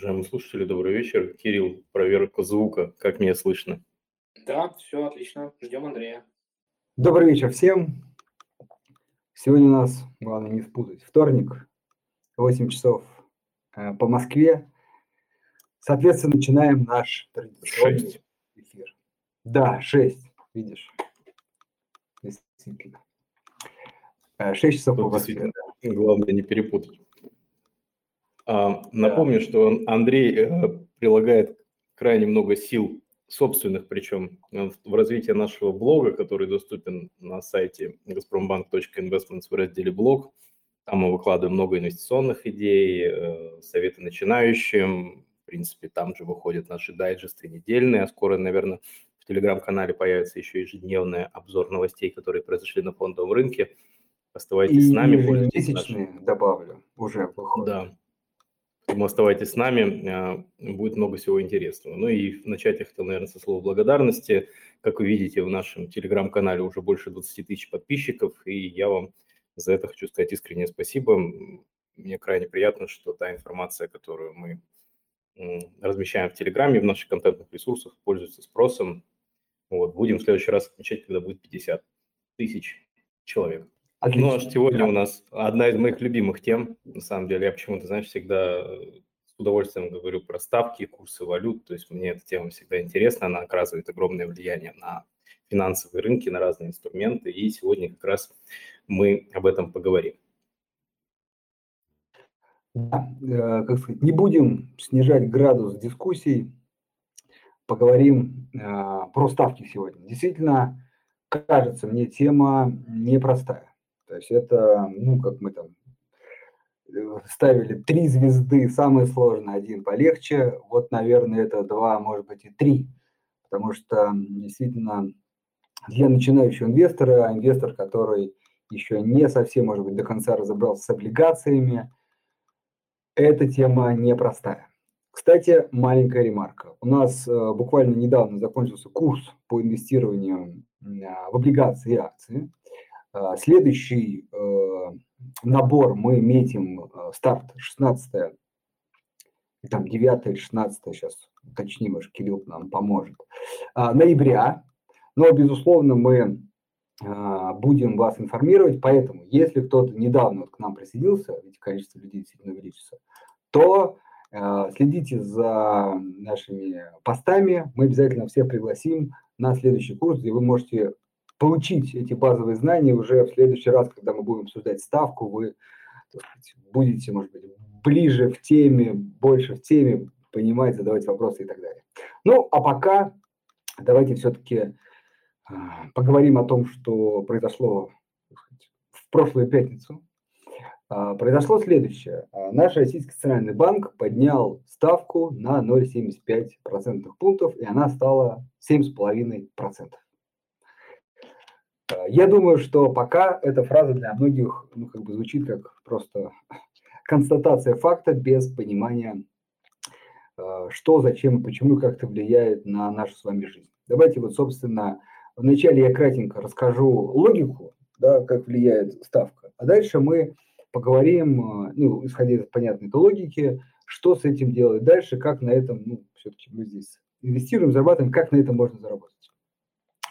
Уважаемые слушатели, добрый вечер. Кирилл, проверка звука. Как меня слышно? Да, все отлично. Ждем Андрея. Добрый вечер всем. Сегодня у нас, главное не спутать, вторник, 8 часов э, по Москве. Соответственно, начинаем наш традиционный эфир. Да, 6, видишь. Действительно. 6 э, часов по Москве. Главное не перепутать. А, напомню, что Андрей э, прилагает крайне много сил собственных, причем э, в развитии нашего блога, который доступен на сайте gazprombank.investments в разделе «Блог». Там мы выкладываем много инвестиционных идей, э, советы начинающим. В принципе, там же выходят наши дайджесты недельные, а скоро, наверное, в телеграм-канале появится еще ежедневный обзор новостей, которые произошли на фондовом рынке. Оставайтесь и с нами. Месячные нашим... добавлю, уже выходит. Да, Поэтому оставайтесь с нами, а, будет много всего интересного. Ну и начать я хотел, наверное, со слова благодарности. Как вы видите, в нашем телеграм-канале уже больше 20 тысяч подписчиков, и я вам за это хочу сказать искреннее спасибо. Мне крайне приятно, что та информация, которую мы размещаем в Телеграме, в наших контентных ресурсах, пользуется спросом. Вот, будем в следующий раз отмечать, когда будет 50 тысяч человек. Отлично. Ну, а сегодня у нас одна из моих любимых тем, на самом деле. Я почему-то, знаешь, всегда с удовольствием говорю про ставки, курсы валют. То есть мне эта тема всегда интересна, она оказывает огромное влияние на финансовые рынки, на разные инструменты. И сегодня как раз мы об этом поговорим. Да, э, как сказать, не будем снижать градус дискуссий, поговорим э, про ставки сегодня. Действительно, кажется мне тема непростая. То есть это, ну, как мы там э, ставили три звезды, самое сложное, один полегче. Вот, наверное, это два, может быть, и три. Потому что действительно для начинающего инвестора, инвестор, который еще не совсем, может быть, до конца разобрался с облигациями, эта тема непростая. Кстати, маленькая ремарка. У нас э, буквально недавно закончился курс по инвестированию э, в облигации и акции. А, следующий э, набор мы метим э, старт 16 там 9 или 16 сейчас уточним, аж Кирилл нам поможет, а, ноября. Но, безусловно, мы а, будем вас информировать, поэтому, если кто-то недавно к нам присоединился, ведь количество людей действительно увеличится, то следите за нашими постами, мы обязательно всех пригласим на следующий курс, где вы можете получить эти базовые знания уже в следующий раз, когда мы будем обсуждать ставку, вы будете, может быть, ближе в теме, больше в теме, понимать, задавать вопросы и так далее. Ну, а пока давайте все-таки а, поговорим о том, что произошло в прошлую пятницу. А, произошло следующее. А, наш Российский Центральный банк поднял ставку на 0,75% пунктов, и она стала 7,5%. Я думаю, что пока эта фраза для многих ну, как бы звучит как просто констатация факта без понимания, э, что, зачем почему, как это влияет на нашу с вами жизнь. Давайте вот, собственно, вначале я кратенько расскажу логику, да, как влияет ставка, а дальше мы поговорим, э, ну, исходя из понятной логики, что с этим делать дальше, как на этом, ну, все-таки мы здесь инвестируем, зарабатываем, как на этом можно заработать.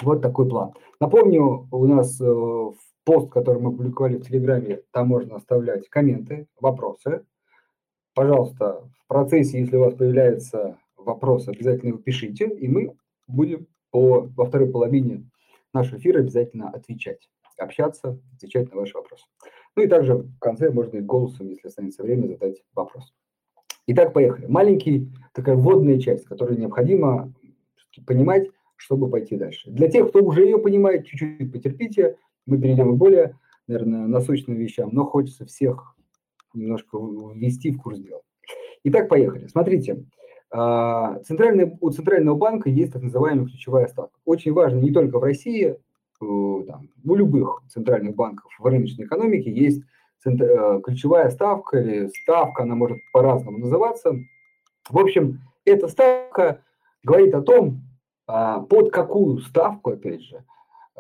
Вот такой план. Напомню, у нас э, пост, который мы публиковали в Телеграме, там можно оставлять комменты, вопросы. Пожалуйста, в процессе, если у вас появляется вопрос, обязательно его пишите, и мы будем по, во второй половине нашего эфира обязательно отвечать, общаться, отвечать на ваши вопросы. Ну и также в конце можно и голосом, если останется время, задать вопрос. Итак, поехали. Маленький, такая вводная часть, которую необходимо понимать, чтобы пойти дальше. Для тех, кто уже ее понимает, чуть-чуть потерпите, мы перейдем к более, наверное, насущным вещам, но хочется всех немножко ввести в курс дела. Итак, поехали. Смотрите, а, центральный, у Центрального банка есть так называемая ключевая ставка. Очень важно не только в России, там, у любых центральных банков в рыночной экономике есть э, ключевая ставка или ставка, она может по-разному называться. В общем, эта ставка говорит о том, под какую ставку, опять же,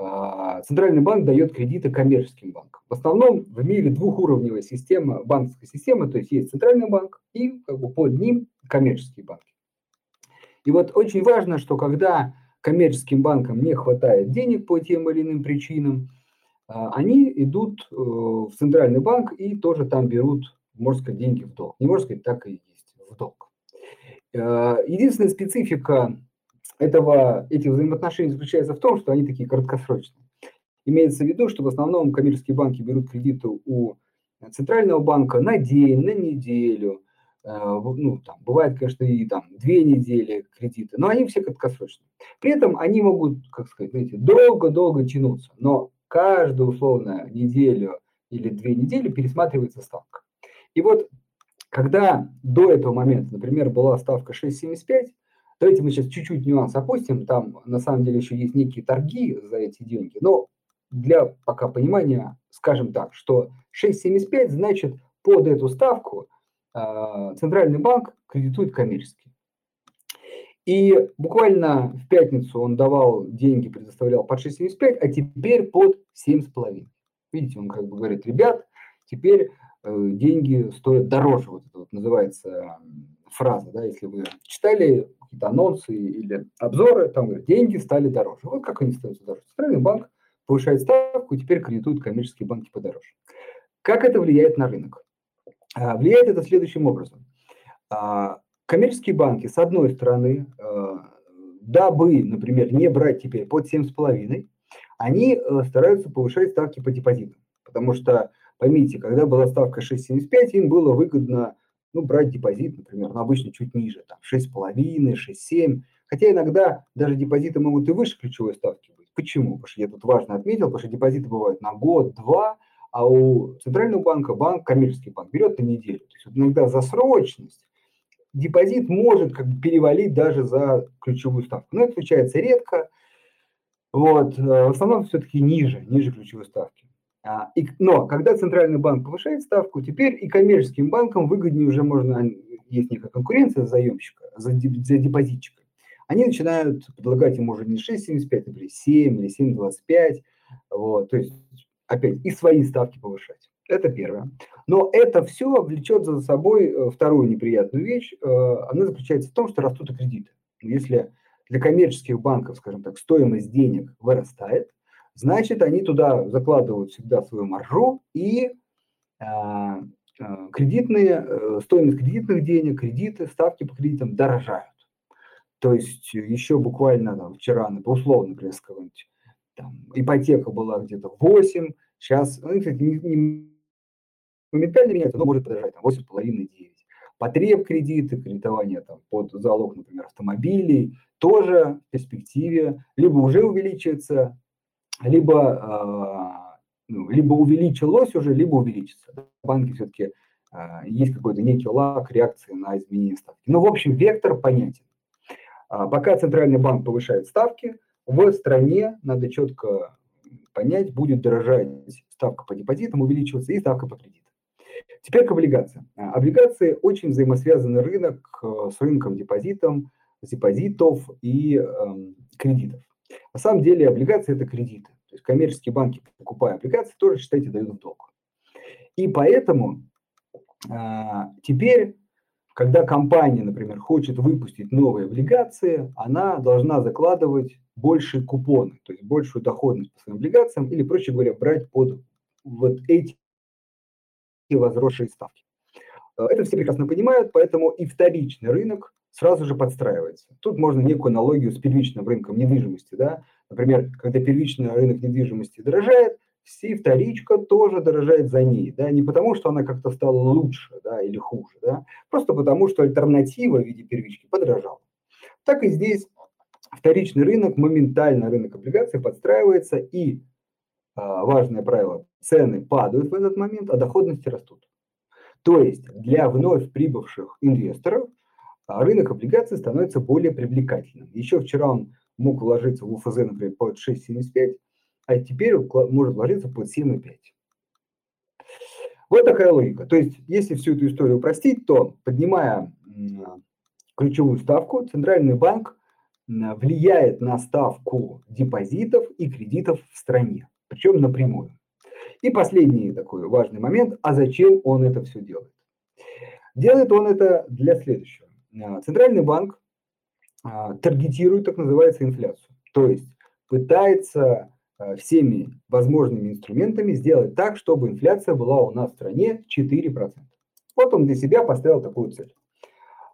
а, Центральный банк дает кредиты коммерческим банкам. В основном в мире двухуровневая система, банковская система, то есть есть Центральный банк и как бы под ним коммерческие банки. И вот очень важно, что когда коммерческим банкам не хватает денег по тем или иным причинам, а, они идут э, в центральный банк и тоже там берут, можно сказать, деньги в долг. Не можно сказать, так и есть, в долг. Э, единственная специфика этого, этих взаимоотношений заключается в том, что они такие краткосрочные. Имеется в виду, что в основном коммерческие банки берут кредиты у центрального банка на день, на неделю. Э, ну, там, бывает, конечно, и там две недели кредиты, но они все краткосрочные. При этом они могут, как сказать, знаете, долго-долго тянуться, но каждую условно неделю или две недели пересматривается ставка. И вот когда до этого момента, например, была ставка 6,75, давайте мы сейчас чуть-чуть нюанс опустим, там на самом деле еще есть некие торги за эти деньги, но для пока понимания скажем так, что 6,75 значит под эту ставку э, Центральный банк кредитует коммерчески. И буквально в пятницу он давал деньги, предоставлял под 6,75, а теперь под 7,5. Видите, он как бы говорит, ребят, теперь э, деньги стоят дороже. Вот это вот называется фраза, да, если вы читали какие-то анонсы или обзоры, там говорят, деньги стали дороже. Вот как они становятся дороже. Центральный банк повышает ставку, теперь кредитуют коммерческие банки подороже. Как это влияет на рынок? А, влияет это следующим образом. А, коммерческие банки, с одной стороны, а, дабы, например, не брать теперь под 7,5, они стараются повышать ставки по депозитам. Потому что, поймите, когда была ставка 6,75, им было выгодно ну, брать депозит, например, ну, обычно чуть ниже, там 6,5, 6,7. Хотя иногда даже депозиты могут и выше ключевой ставки быть. Почему? Потому что я тут важно отметил, потому что депозиты бывают на год, два, а у Центрального банка банк, коммерческий банк, берет на неделю. То есть вот иногда за срочность депозит может как бы перевалить даже за ключевую ставку. Но это случается редко. Вот. Э, в основном все-таки ниже, ниже ключевой ставки. А, но когда Центральный банк повышает ставку, теперь и коммерческим банкам выгоднее уже можно, есть некая конкуренция за заемщика, за, за депозитчика. Они начинают предлагать им уже не 6,75, например, 7 или 7,25. Вот, то есть опять, и свои ставки повышать. Это первое. Но это все влечет за собой э, вторую неприятную вещь. Э, она заключается в том, что растут и кредиты. Если для коммерческих банков, скажем так, стоимость денег вырастает, значит, они туда закладывают всегда свою маржу и а, а, кредитные, э, стоимость кредитных денег, кредиты, ставки по кредитам дорожают. То есть еще буквально там, вчера, условно, например, какой-нибудь там, ипотека была где-то 8, сейчас, ну, кстати, не, не моментально меняется, но может подорожать там 8,5-9. Потреб кредиты, кредитование там, под залог, например, автомобилей, тоже в перспективе либо уже увеличивается, либо, э, ну, либо увеличилось уже, либо увеличится. Банки все-таки э, есть какой-то некий лак реакции на изменение ставки. Но, ну, в общем, вектор понятен. А пока Центральный банк повышает ставки, в стране, надо четко понять, будет дорожать ставка по депозитам, увеличиваться и ставка по кредитам. Теперь к облигациям. А, облигации очень взаимосвязанный рынок э, с рынком депозитов, депозитов и э, кредитов. На самом деле облигации – это кредиты. То есть коммерческие банки, покупая облигации, тоже, считайте, дают долг. И поэтому э, теперь когда компания, например, хочет выпустить новые облигации, она должна закладывать больше купоны, то есть большую доходность по своим облигациям, или, проще говоря, брать под вот эти возросшие ставки. Э, это все прекрасно понимают, поэтому и вторичный рынок сразу же подстраивается. Тут можно некую аналогию с первичным рынком недвижимости. Да? Например, когда первичный рынок недвижимости дорожает, все вторичка тоже дорожает за ней, да, не потому, что она как-то стала лучше, да, или хуже, да, просто потому, что альтернатива в виде первички подорожала. Так и здесь вторичный рынок, моментально рынок облигаций подстраивается, и а, важное правило, цены падают в этот момент, а доходности растут. То есть для вновь прибывших инвесторов рынок облигаций становится более привлекательным. Еще вчера он мог вложиться в УФЗ, например, под 6,75, а теперь может вложиться под 7,5. Вот такая логика. То есть, если всю эту историю упростить, то, поднимая ключевую ставку, Центральный банк влияет на ставку депозитов и кредитов в стране, причем напрямую. И последний такой важный момент, а зачем он это все делает? Делает он это для следующего. А, Центральный банк а, таргетирует так называемую инфляцию. То есть пытается а, всеми возможными инструментами сделать так, чтобы инфляция была у нас в стране 4%. Вот он для себя поставил такую цель.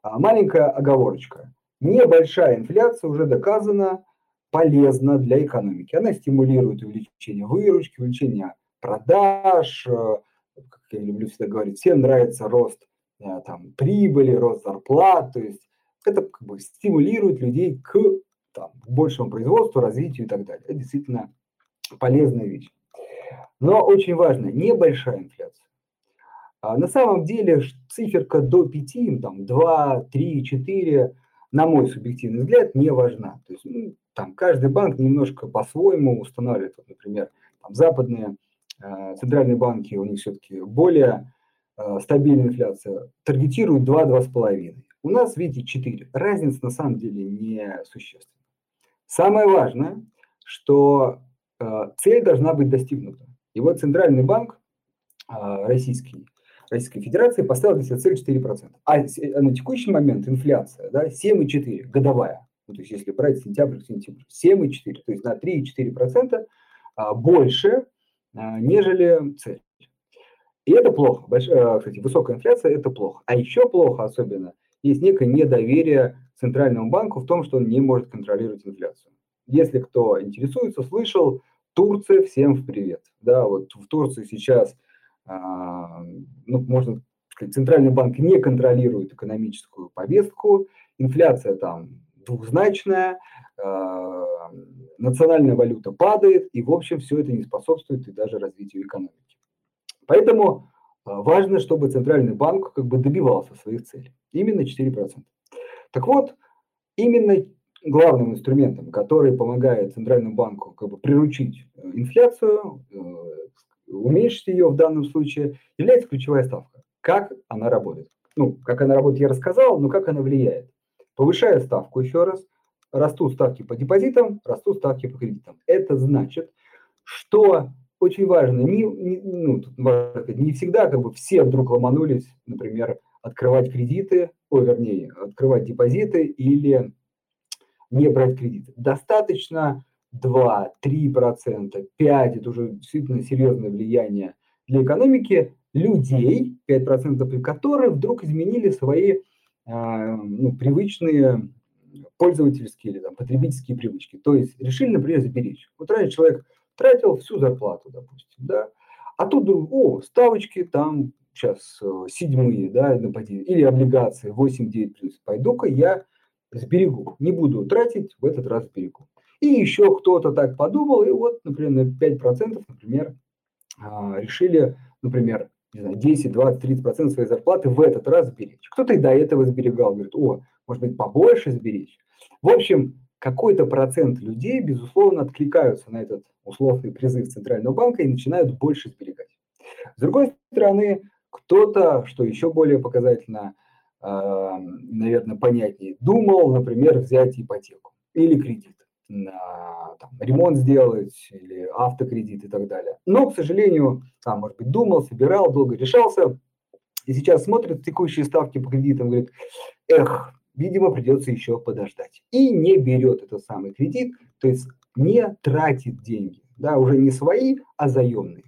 Маленькая оговорочка. Небольшая инфляция уже доказана полезна для экономики. Она стимулирует увеличение выручки, увеличение продаж, как я люблю всегда говорить, всем нравится рост там, прибыли, рост зарплат, то есть это как бы стимулирует людей к там, большему производству, развитию и так далее. Это действительно полезная вещь. Но очень важно, небольшая инфляция. А на самом деле циферка до 5, там 2, 3, 4, на мой субъективный взгляд, не важна. То есть ну, там каждый банк немножко по-своему устанавливает. Вот, например, там, западные э, центральные банки, у них все-таки более э, стабильная инфляция, таргетируют 2-2,5. У нас, видите, 4. Разница на самом деле не существенна. Самое важное, что э, цель должна быть достигнута. И вот Центральный банк э, российский, Российской Федерации поставил для себя цель 4%. А на текущий момент инфляция да, 7,4 годовая ну, то есть если брать сентябрь к сентябрю, 7,4, то есть на 3,4% а, больше, нежели цель. И это плохо. Большая, кстати, высокая инфляция – это плохо. А еще плохо особенно, есть некое недоверие Центральному банку в том, что он не может контролировать инфляцию. Если кто интересуется, слышал, Турция всем в привет. Да, вот в Турции сейчас, а, ну, можно сказать, Центральный банк не контролирует экономическую повестку, инфляция там двухзначная, а, национальная валюта падает, и, в общем, все это не способствует и даже развитию экономики. Поэтому а, важно, чтобы Центральный банк как бы добивался своих целей. Именно 4%. Так вот, именно главным инструментом, который помогает Центральному банку как бы приручить э, инфляцию, э, уменьшить ее в данном случае, является ключевая ставка. Как она работает? Ну, как она работает, я рассказал, но как она влияет? Повышая ставку еще раз, растут ставки по депозитам, растут ставки по кредитам. Это значит, что очень важно, не, не, ну, не всегда как бы все вдруг ломанулись, например, открывать кредиты, ой, вернее, открывать депозиты или не брать кредиты. Достаточно 2, 3 процента, 5, это уже действительно серьезное влияние для экономики людей, 5 процентов, которые вдруг изменили свои а, ну, привычные пользовательские или там, потребительские привычки. То есть решили, например, сберечь. Вот раньше человек тратил всю зарплату, допустим, да, а тут о, ставочки там сейчас э, седьмые, да, или облигации 8-9 плюс. Пойду-ка я сберегу, не буду тратить, в этот раз сберегу. И еще кто-то так подумал, и вот, например, на 5%, например, а, решили, например, не знаю, 10, 20, 30 процентов своей зарплаты в этот раз сберечь. Кто-то и до этого сберегал, говорит, о, может быть, побольше сберечь. В общем, какой-то процент людей, безусловно, откликаются на этот условный призыв Центрального банка и начинают больше сберегать. С другой стороны, кто-то, что еще более показательно, э, наверное, понятнее, думал, например, взять ипотеку или кредит на там, ремонт сделать или автокредит и так далее. Но, к сожалению, там, может быть, думал, собирал, долго решался, и сейчас смотрит текущие ставки по кредитам, говорит, эх, видимо, придется еще подождать. И не берет этот самый кредит, то есть не тратит деньги, да, уже не свои, а заемные.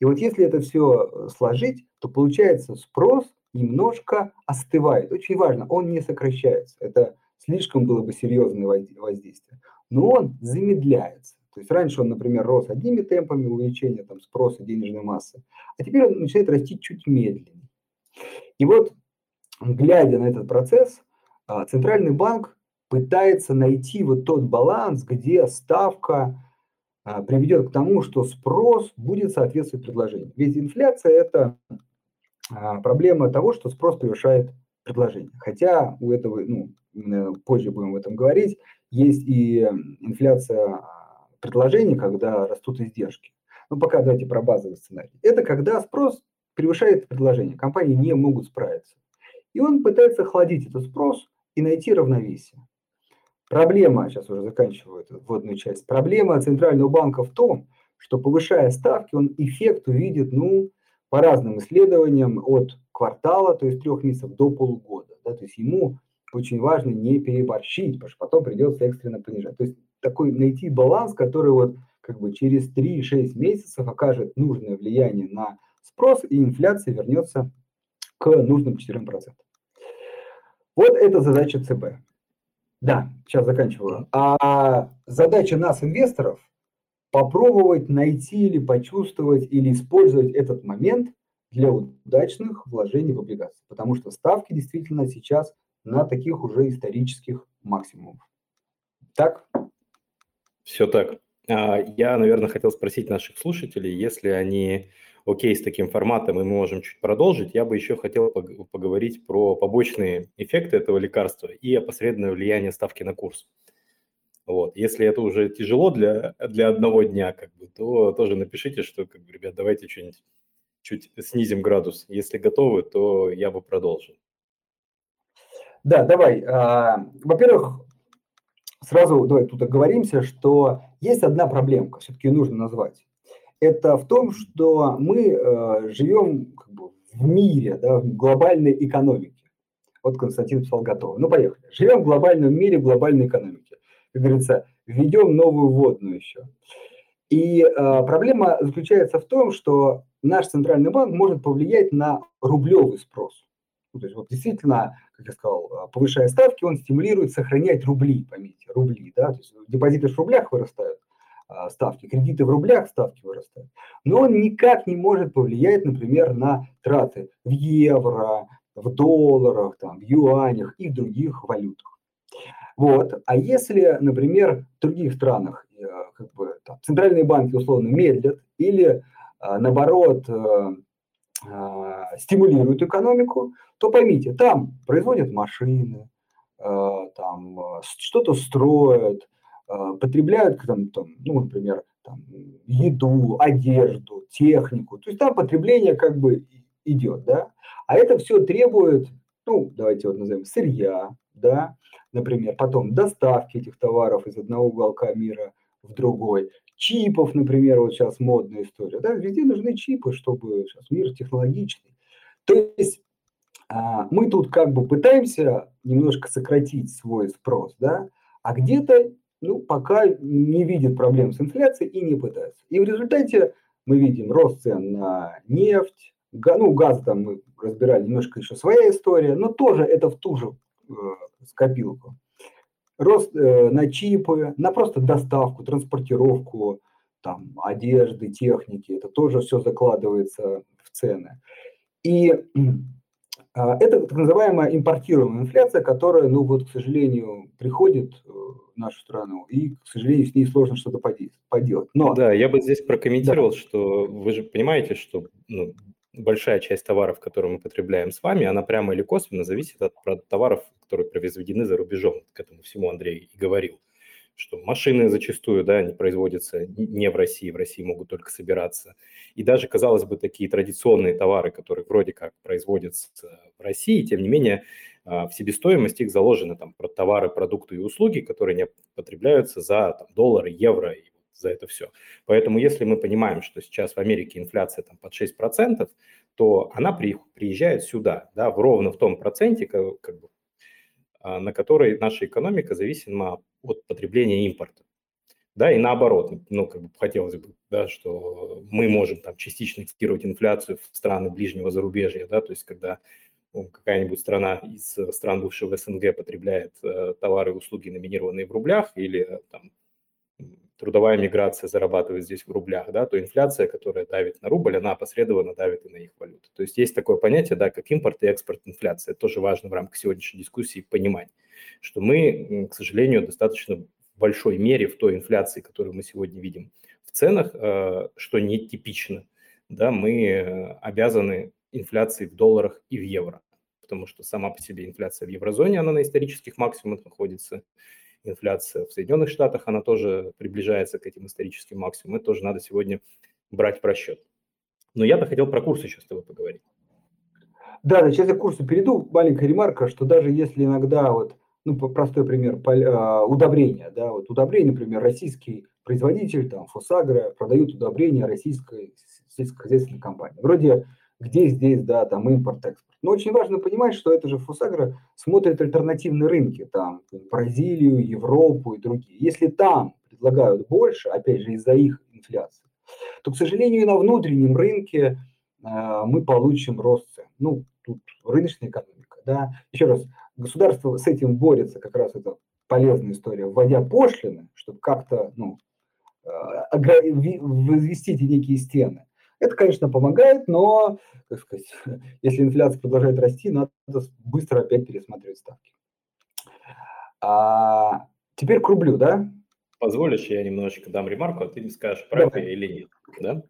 И вот если это все э, сложить, то получается спрос немножко остывает. Очень важно, он не сокращается. Это слишком было бы серьезное воздействие но он замедляется. То есть раньше он, например, рос одними темпами увеличения там, спроса денежной массы, а теперь он начинает расти чуть медленнее. И вот, глядя на этот процесс, Центральный банк пытается найти вот тот баланс, где ставка а, приведет к тому, что спрос будет соответствовать предложению. Ведь инфляция – это а, проблема того, что спрос превышает предложение. Хотя у этого, ну, позже будем об этом говорить, есть и инфляция а, предложений, когда растут издержки. Ну, пока давайте про базовый сценарий. Это когда спрос превышает предложение, компании не могут справиться. И он пытается охладить этот спрос и найти равновесие. Проблема, сейчас уже заканчиваю эту вводную часть, проблема Центрального банка в том, что повышая ставки, он эффект увидит, ну, по разным исследованиям, от квартала, то есть трех месяцев, до полугода. Да, то есть ему очень важно не переборщить, потому что потом придется экстренно понижать. То есть такой найти баланс, который вот как бы через 3-6 месяцев окажет нужное влияние на спрос, и инфляция вернется к нужным 4%. Вот это задача ЦБ. Да, сейчас заканчиваю. А задача нас, инвесторов, попробовать найти или почувствовать или использовать этот момент для удачных вложений в облигации. Потому что ставки действительно сейчас на таких уже исторических максимумах. Так? Все так. А, я, наверное, хотел спросить наших слушателей, если они окей с таким форматом, и мы можем чуть продолжить, я бы еще хотел поговорить про побочные эффекты этого лекарства и опосредованное влияние ставки на курс. Вот. Если это уже тяжело для, для одного дня, как бы, то тоже напишите, что, как бы, ребят, давайте что-нибудь чуть снизим градус. Если готовы, то я бы продолжил. Да, давай. А, во-первых, сразу давай тут оговоримся, что есть одна проблемка, все-таки нужно назвать это в том, что мы э, живем как бы, в мире, да, в глобальной экономике. Вот Константин писал готово. Ну, поехали. Живем в глобальном мире, в глобальной экономике. Как говорится, введем новую водную еще. И э, проблема заключается в том, что наш центральный банк может повлиять на рублевый спрос. Ну, то есть вот действительно, как я сказал, э, повышая ставки, он стимулирует сохранять рубли, поймите, рубли, да, то есть депозиты в рублях вырастают, ставки, кредиты в рублях, ставки вырастают. Но он никак не может повлиять, например, на траты в евро, в долларах, там, в юанях и в других валютах. Вот. А если, например, в других странах э, как бы, там, центральные банки условно медлят или, а, наоборот, э, а, стимулируют экономику, то поймите, там производят машины, э, там что-то строят, а, потребляют, там, там, ну, например, там, еду, одежду, технику. То есть там потребление как бы идет, да. А это все требует, ну, давайте вот назовем, сырья, да, например, потом доставки этих товаров из одного уголка мира в другой, чипов, например, вот сейчас модная история, да, везде нужны чипы, чтобы сейчас мир технологичный. То есть а, мы тут как бы пытаемся немножко сократить свой спрос, да, а где-то ну, пока не видит проблем с инфляцией и не пытается. И в результате мы видим рост цен на нефть, ну, газ там мы разбирали, немножко еще своя история, но тоже это в ту же э, скопилку. Рост э, на чипы, на просто доставку, транспортировку там, одежды, техники, это тоже все закладывается в цены. И это так называемая импортируемая инфляция, которая, ну вот, к сожалению, приходит э, в нашу страну, и, к сожалению, с ней сложно что-то поделать. Но... Да, я бы здесь прокомментировал, да. что вы же понимаете, что ну, большая часть товаров, которые мы потребляем с вами, она прямо или косвенно зависит от товаров, которые произведены за рубежом. К этому всему Андрей и говорил что машины зачастую да, не производятся не в России, в России могут только собираться. И даже, казалось бы, такие традиционные товары, которые вроде как производятся в России, тем не менее а, в себестоимости их заложены там товары, продукты и услуги, которые не потребляются за там, доллары, евро и за это все. Поэтому если мы понимаем, что сейчас в Америке инфляция там под 6%, то она при, приезжает сюда, да, в ровно в том проценте, как, как бы, на которой наша экономика зависима от потребления импорта. Да, и наоборот, ну, как бы хотелось бы, да, что мы можем там частично экспортировать инфляцию в страны ближнего зарубежья, да, то есть когда ну, какая-нибудь страна из стран бывшего СНГ потребляет э, товары и услуги, номинированные в рублях, или э, там трудовая миграция зарабатывает здесь в рублях, да, то инфляция, которая давит на рубль, она опосредованно давит и на их валюту. То есть есть такое понятие, да, как импорт и экспорт инфляция. Это тоже важно в рамках сегодняшней дискуссии понимать, что мы, к сожалению, достаточно в большой мере в той инфляции, которую мы сегодня видим в ценах, э, что не типично, да, мы э, обязаны инфляции в долларах и в евро, потому что сама по себе инфляция в еврозоне, она на исторических максимумах находится, инфляция в Соединенных Штатах, она тоже приближается к этим историческим максимумам. Это тоже надо сегодня брать в расчет. Но я бы хотел про курсы еще с тобой поговорить. Да, да, сейчас я к курсу перейду. Маленькая ремарка, что даже если иногда вот, ну, простой пример, а, удобрения, да, вот удобрения, например, российский производитель, там, Фосагра, продают удобрения российской сельскохозяйственной компании. Вроде где здесь, да, там импорт-экспорт. Но очень важно понимать, что это же Фосагра смотрит альтернативные рынки, там Бразилию, Европу и другие. Если там предлагают больше, опять же из-за их инфляции, то, к сожалению, и на внутреннем рынке э, мы получим рост цен. Ну, тут рыночная экономика, да. Еще раз, государство с этим борется, как раз это полезная история, вводя пошлины, чтобы как-то, ну, э, возвести эти некие стены. Это, конечно, помогает, но, как сказать, если инфляция продолжает расти, надо быстро опять пересматривать ставки. А, теперь к рублю, да? Позволишь, я немножечко дам ремарку, а ты мне скажешь, прав я или нет. Да?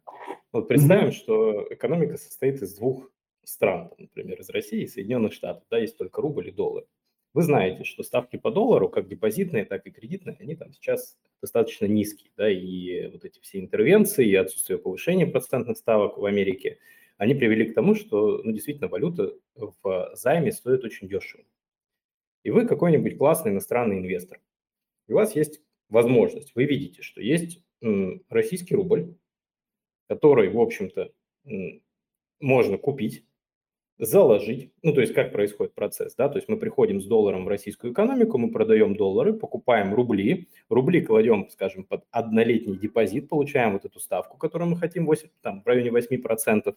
Вот представим, mm-hmm. что экономика состоит из двух стран, например, из России и Соединенных Штатов. Да, есть только рубль и доллар. Вы знаете, что ставки по доллару, как депозитные, так и кредитные, они там сейчас достаточно низкие. Да, и вот эти все интервенции и отсутствие повышения процентных ставок в Америке, они привели к тому, что ну, действительно валюта в займе стоит очень дешево. И вы какой-нибудь классный иностранный инвестор. И у вас есть возможность. Вы видите, что есть российский рубль, который, в общем-то, можно купить заложить, ну, то есть как происходит процесс, да, то есть мы приходим с долларом в российскую экономику, мы продаем доллары, покупаем рубли, рубли кладем, скажем, под однолетний депозит, получаем вот эту ставку, которую мы хотим, 8, там, в районе 8%,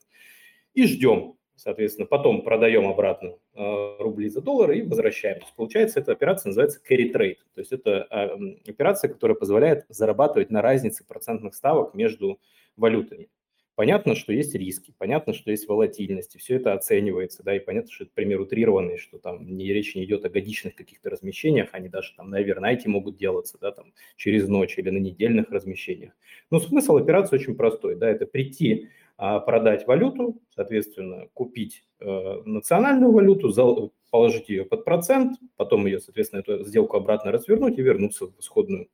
и ждем, соответственно, потом продаем обратно э, рубли за доллары и возвращаем. То есть, получается, эта операция называется carry trade, то есть это э, операция, которая позволяет зарабатывать на разнице процентных ставок между валютами. Понятно, что есть риски, понятно, что есть волатильность, и все это оценивается, да, и понятно, что это пример утрированный, что там не, речь не идет о годичных каких-то размещениях, они даже там на овернайте могут делаться, да, там через ночь или на недельных размещениях. Но смысл операции очень простой, да, это прийти, а, продать валюту, соответственно, купить э, национальную валюту, положить ее под процент, потом ее, соответственно, эту сделку обратно развернуть и вернуться в исходную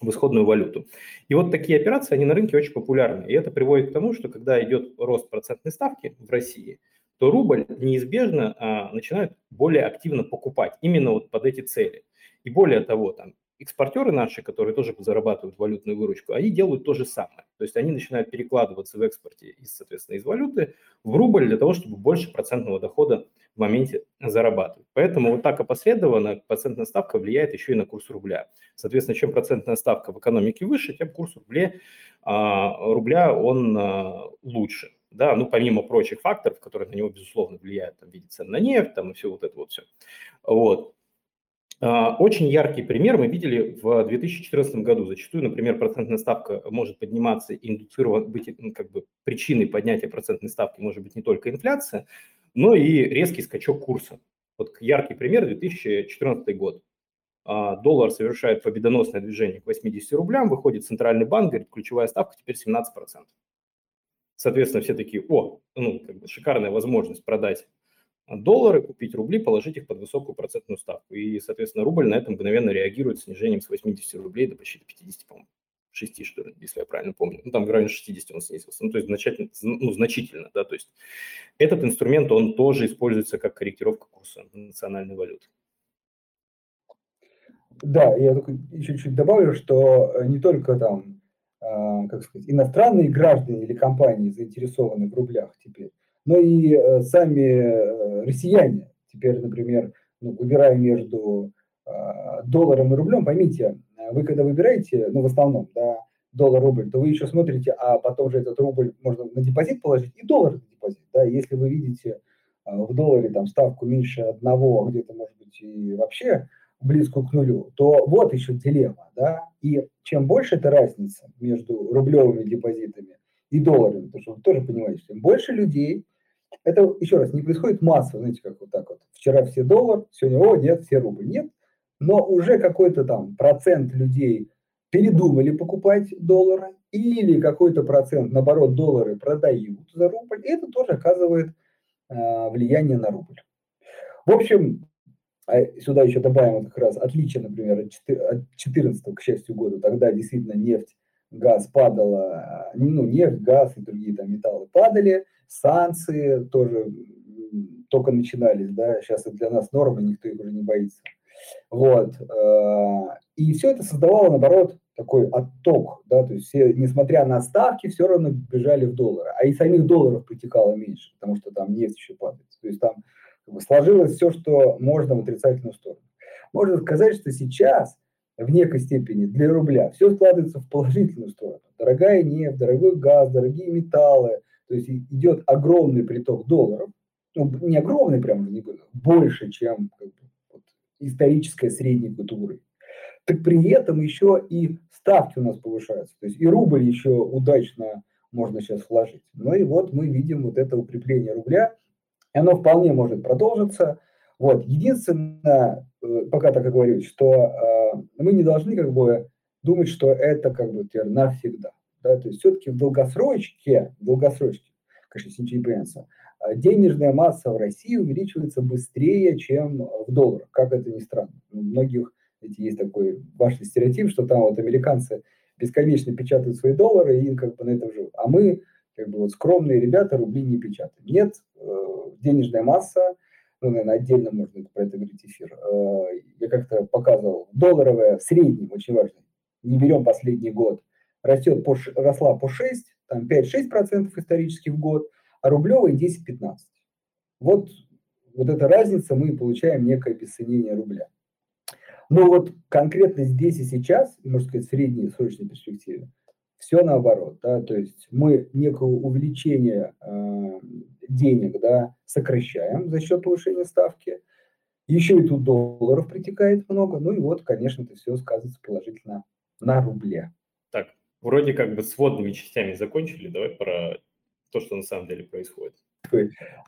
в исходную валюту. И вот такие операции, они на рынке очень популярны. И это приводит к тому, что когда идет рост процентной ставки в России, то рубль неизбежно а, начинает более активно покупать именно вот под эти цели. И более того, там экспортеры наши, которые тоже зарабатывают валютную выручку, они делают то же самое. То есть они начинают перекладываться в экспорте, из, соответственно, из валюты в рубль для того, чтобы больше процентного дохода в моменте зарабатывать. Поэтому вот так опосредованно процентная ставка влияет еще и на курс рубля. Соответственно, чем процентная ставка в экономике выше, тем курс рубля, рубля он а, лучше. Да, ну, помимо прочих факторов, которые на него, безусловно, влияют, там, в виде на нефть, там, и все вот это вот все. Вот. А, очень яркий пример мы видели в 2014 году. Зачастую, например, процентная ставка может подниматься, индуцировать, быть как бы причиной поднятия процентной ставки может быть не только инфляция, но и резкий скачок курса. Вот яркий пример 2014 год. А, доллар совершает победоносное движение к 80 рублям, выходит центральный банк, говорит, ключевая ставка теперь 17%. Соответственно, все такие, о, ну, как бы шикарная возможность продать доллары, купить рубли, положить их под высокую процентную ставку. И, соответственно, рубль на это мгновенно реагирует снижением с 80 рублей до почти 50, по-моему. 6, что ли, если я правильно помню. Ну, там в районе 60 он снизился. Ну, то есть значительно, ну, значительно, да, то есть этот инструмент, он тоже используется как корректировка курса национальной валюты. Да, я только еще чуть добавлю, что э, не только там, а, как сказать, иностранные граждане или компании заинтересованы в рублях теперь, но и э, сами э, россияне теперь, например, ну, выбирая между а, долларом и рублем, поймите, вы когда выбираете, ну, в основном, да, доллар-рубль, то вы еще смотрите, а потом же этот рубль можно на депозит положить и доллар на депозит, да, если вы видите в долларе там ставку меньше одного, а где-то, может быть, и вообще близкую к нулю, то вот еще дилемма, да, и чем больше эта разница между рублевыми депозитами и долларами, потому что вы тоже понимаете, чем больше людей, это, еще раз, не происходит массово, знаете, как вот так вот. Вчера все доллар, сегодня, о, нет, все рубль. Нет, но уже какой-то там процент людей передумали покупать доллары, или какой-то процент, наоборот, доллары продают за рубль, и это тоже оказывает э, влияние на рубль. В общем, а сюда еще добавим как раз отличие, например, от 2014, к счастью, года, тогда действительно нефть, газ падала, ну, нефть, газ и другие там металлы падали, санкции тоже только начинались, да, сейчас это для нас норма, никто их уже не боится. Вот. Э, и все это создавало, наоборот, такой отток, да, то есть все, несмотря на ставки, все равно бежали в доллары, а и самих долларов притекало меньше, потому что там нефть еще падает. То есть там сложилось все, что можно в отрицательную сторону. Можно сказать, что сейчас в некой степени для рубля все складывается в положительную сторону. Дорогая нефть, дорогой газ, дорогие металлы, то есть идет огромный приток долларов, ну, не огромный прям, больше, чем как бы, вот, историческая средняя культура так при этом еще и ставки у нас повышаются. То есть и рубль еще удачно можно сейчас вложить. Ну и вот мы видим вот это укрепление рубля, и оно вполне может продолжиться. Вот. Единственное, э, пока так и говорю, что э, мы не должны как бы думать, что это как бы навсегда. Да? То есть все-таки в долгосрочке, в долгосрочке, конечно, э, денежная масса в России увеличивается быстрее, чем в долларах, как это ни странно. У многих ведь есть такой важный стереотип, что там вот американцы бесконечно печатают свои доллары и как бы на этом живут. А мы, как бы вот скромные ребята, рубли не печатаем. Нет, э, денежная масса, ну, наверное, отдельно можно про это говорить эфир. Э, я как-то показывал, долларовая в среднем, очень важно, не берем последний год, растет по, росла по 6, там 5-6% исторически в год, а рублевая 10-15. Вот, вот эта разница, мы получаем некое обесценение рубля. Но вот конкретно здесь и сейчас, можно сказать, в средней срочной перспективе, все наоборот, да, то есть мы некое увеличение э, денег, да, сокращаем за счет повышения ставки, еще и тут долларов притекает много, ну и вот, конечно, это все сказывается положительно на рубле. Вроде как бы с водными частями закончили, давай про то, что на самом деле происходит.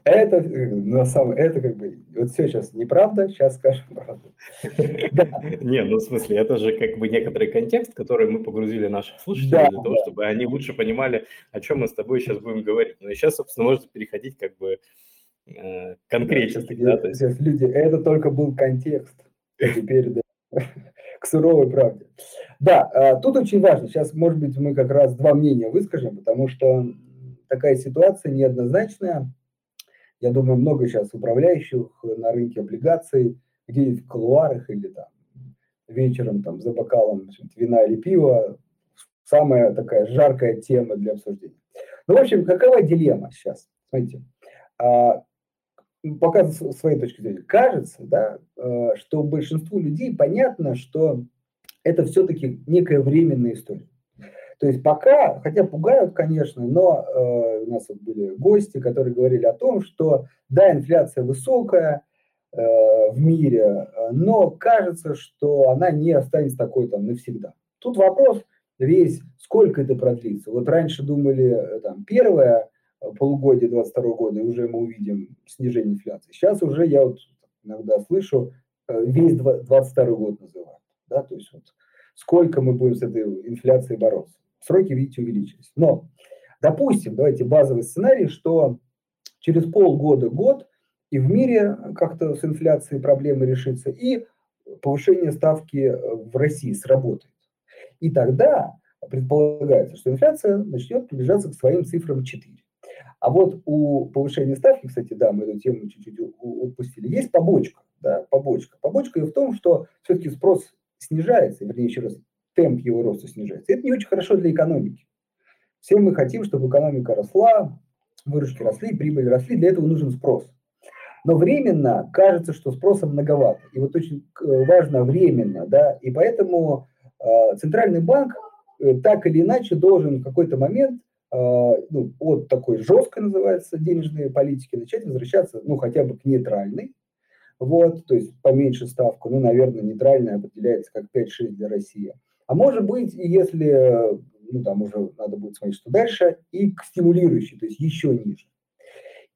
Это, э, на самом, это как бы, вот все сейчас неправда, сейчас скажем правду. Не, ну в смысле, это же как бы некоторый контекст, который мы погрузили наших слушателей для того, чтобы они лучше понимали, о чем мы с тобой сейчас будем говорить. Ну и сейчас, собственно, можно переходить как бы э, конкретно. Люди, это только был контекст. Теперь, да, к суровой правде. Да, а, тут очень важно, сейчас, может быть, мы как раз два мнения выскажем, потому что такая ситуация неоднозначная. Я думаю, много сейчас управляющих на рынке облигаций, где-нибудь в колуарах или там вечером там за бокалом вина или пива. Самая такая жаркая тема для обсуждения. Ну, в общем, какова дилемма сейчас? Смотрите, пока с своей точки зрения, кажется, да, э, что большинству людей понятно, что это все-таки некая временная история. То есть пока, хотя пугают, конечно, но э, у нас вот были гости, которые говорили о том, что да, инфляция высокая э, в мире, но кажется, что она не останется такой там навсегда. Тут вопрос весь, сколько это продлится. Вот раньше думали, э, там, первое полугодие 22 года, и уже мы увидим снижение инфляции. Сейчас уже я вот иногда слышу, э, весь 22 год называют. Да, то есть вот сколько мы будем с этой инфляцией бороться сроки, видите, увеличились. Но, допустим, давайте базовый сценарий, что через полгода-год и в мире как-то с инфляцией проблемы решится, и повышение ставки в России сработает. И тогда предполагается, что инфляция начнет приближаться к своим цифрам 4. А вот у повышения ставки, кстати, да, мы эту тему чуть-чуть упустили, есть побочка. Да, побочка. Побочка и в том, что все-таки спрос снижается, вернее, еще раз, темп его роста снижается. Это не очень хорошо для экономики. Все мы хотим, чтобы экономика росла, выручки росли, прибыли росли, для этого нужен спрос. Но временно кажется, что спроса многовато. И вот очень важно временно, да, и поэтому э, центральный банк э, так или иначе должен в какой-то момент ну, от такой жесткой, называется, денежной политики начать возвращаться, ну, хотя бы к нейтральной, вот, то есть поменьше ставку, ну, наверное, нейтральная определяется как 5-6 для России – а может быть, если, ну там уже надо будет смотреть, что дальше, и к стимулирующей, то есть еще ниже.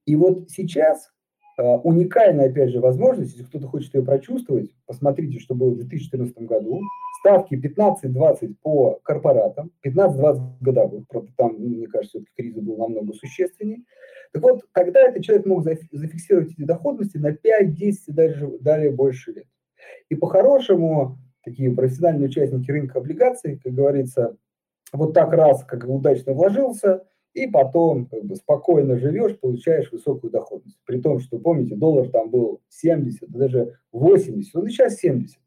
И вот сейчас э, уникальная, опять же, возможность, если кто-то хочет ее прочувствовать, посмотрите, что было в 2014 году. Ставки 15-20 по корпоратам, 15-20 годовых, там, мне кажется, все-таки кризис был намного существеннее. Так вот, тогда этот человек мог зафиксировать эти доходности на 5, 10 и даже далее больше лет. И по-хорошему, такие профессиональные участники рынка облигаций, как говорится, вот так раз, как удачно вложился, и потом как бы спокойно живешь, получаешь высокую доходность. При том, что, помните, доллар там был 70, даже 80, он и сейчас 70.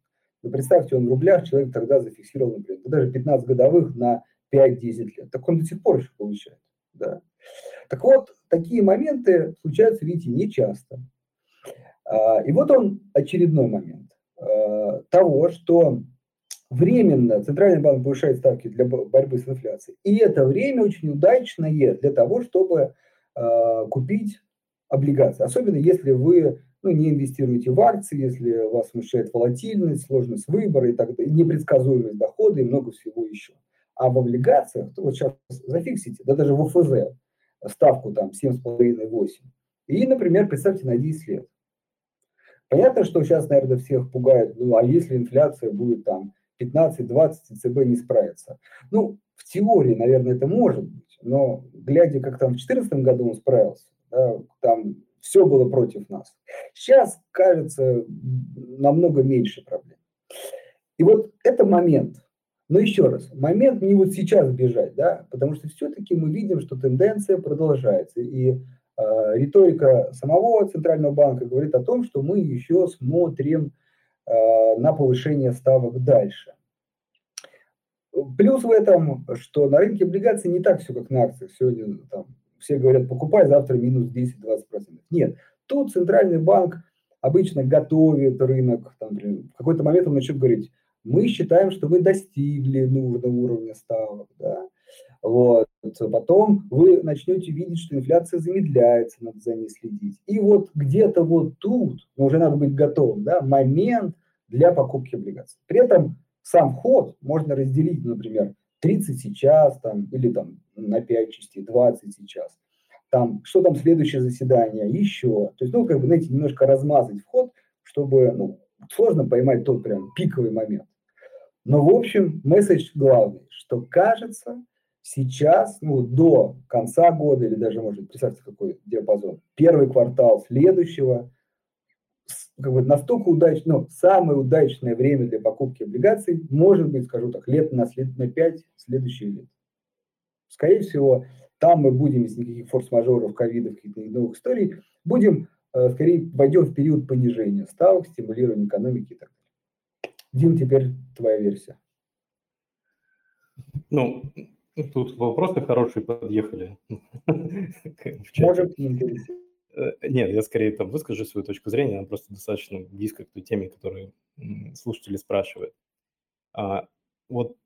Но представьте, он в рублях, человек тогда зафиксировал, например, даже 15 годовых на 5-10 лет. Так он до сих пор еще получает. Да. Так вот, такие моменты случаются, видите, нечасто. А, и вот он очередной момент а, того, что временно Центральный банк повышает ставки для борьбы с инфляцией. И это время очень удачное для того, чтобы а, купить облигации. Особенно если вы ну, не инвестируете в акции, если вас смущает волатильность, сложность выбора и так далее, непредсказуемость дохода и много всего еще. А в облигациях, то вот сейчас зафиксите, да даже в ОФЗ ставку там 7,5-8. И, например, представьте на 10 лет. Понятно, что сейчас, наверное, всех пугает, ну, а если инфляция будет там 15-20, ЦБ не справится. Ну, в теории, наверное, это может быть, но глядя, как там в 2014 году он справился, да, там все было против нас. Сейчас, кажется, намного меньше проблем. И вот это момент. Но еще раз, момент не вот сейчас бежать, да, потому что все-таки мы видим, что тенденция продолжается. И э, риторика самого Центрального банка говорит о том, что мы еще смотрим э, на повышение ставок дальше. Плюс в этом, что на рынке облигаций не так все, как на акциях. Сегодня там все говорят, покупай, завтра минус 10-20%. Нет, тут центральный банк обычно готовит рынок, там, в какой-то момент он начнет говорить, мы считаем, что вы достигли нужного уровня ставок, да, вот. Потом вы начнете видеть, что инфляция замедляется, надо за ней следить. И вот где-то вот тут, но уже надо быть готовым, да, момент для покупки облигаций. При этом сам ход можно разделить, например, 30 сейчас там, или там на 5 частей, 20 сейчас. Там, что там следующее заседание, еще. То есть, ну, как бы, знаете, немножко размазать вход, чтобы, ну, сложно поймать тот прям пиковый момент. Но, в общем, месседж главный, что кажется, сейчас, ну, до конца года, или даже, может представьте, какой диапазон, первый квартал следующего, как бы настолько удачно, ну, самое удачное время для покупки облигаций, может быть, скажу так, лет на, след, на 5 следующих лет. Скорее всего, там мы будем, без никаких форс-мажоров, ковидов, каких-то новых историй, будем, э, скорее, войдем в период понижения ставок, стимулирования экономики и так далее. Дим, теперь твоя версия. Ну, тут вопросы хорошие подъехали. Может, э, нет, я скорее там выскажу свою точку зрения, она просто достаточно близко к той теме, которую слушатели спрашивают. А, вот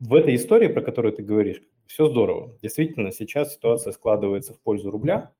в этой истории, про которую ты говоришь, все здорово. Действительно, сейчас ситуация складывается в пользу рубля.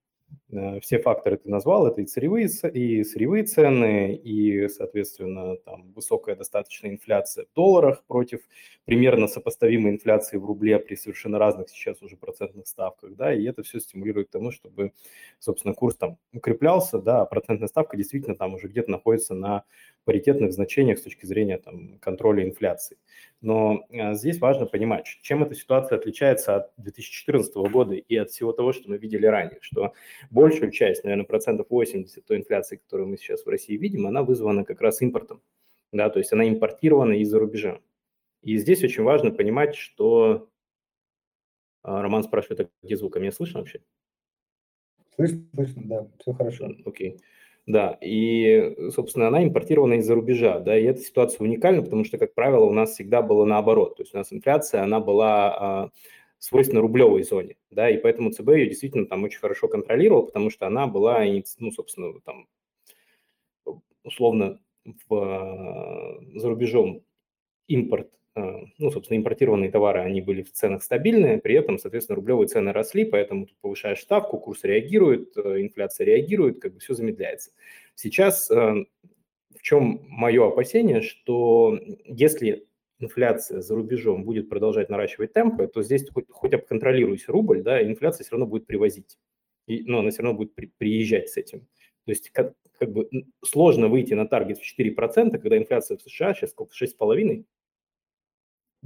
Э, все факторы ты назвал, это и сырьевые, и сырьевые цены, и, соответственно, там высокая достаточно инфляция в долларах против примерно сопоставимой инфляции в рубле при совершенно разных сейчас уже процентных ставках, да, и это все стимулирует к тому, чтобы, собственно, курс там укреплялся, да, а процентная ставка действительно там уже где-то находится на паритетных значениях с точки зрения там контроля инфляции. Но а, здесь важно понимать, чем эта ситуация отличается от 2014 года и от всего того, что мы видели ранее, что большую часть, наверное, процентов 80 той инфляции, которую мы сейчас в России видим, она вызвана как раз импортом. Да, то есть она импортирована из-за рубежа. И здесь очень важно понимать, что... А, Роман спрашивает, а где звук? А меня слышно вообще? Слышно, слышно, да, все хорошо. Окей. Okay. Да, и, собственно, она импортирована из-за рубежа, да, и эта ситуация уникальна, потому что, как правило, у нас всегда было наоборот, то есть у нас инфляция, она была а, свойственно рублевой зоне, да, и поэтому ЦБ ее действительно там очень хорошо контролировал, потому что она была, ну, собственно, там, условно, в, за рубежом импорт, э, ну, собственно, импортированные товары, они были в ценах стабильные, при этом, соответственно, рублевые цены росли, поэтому ты повышаешь ставку, курс реагирует, э, инфляция реагирует, как бы все замедляется. Сейчас э, в чем мое опасение, что если инфляция за рубежом будет продолжать наращивать темпы, то здесь хоть, хоть обконтролируйся рубль, да, инфляция все равно будет привозить. И, но она все равно будет при, приезжать с этим. То есть как, как бы сложно выйти на таргет в 4%, когда инфляция в США сейчас сколько, 6,5%?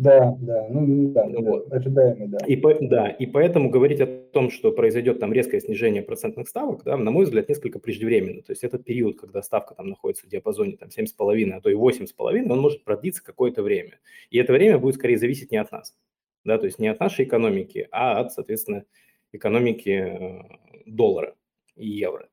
Да, да, ну да, вот. ожидаемо, да. И, по, да. и поэтому говорить о том, что произойдет там резкое снижение процентных ставок, да, на мой взгляд, несколько преждевременно. То есть этот период, когда ставка там находится в диапазоне там 7,5, а то и 8,5, он может продлиться какое-то время. И это время будет скорее зависеть не от нас, да, то есть не от нашей экономики, а от, соответственно, экономики э, доллара и евро.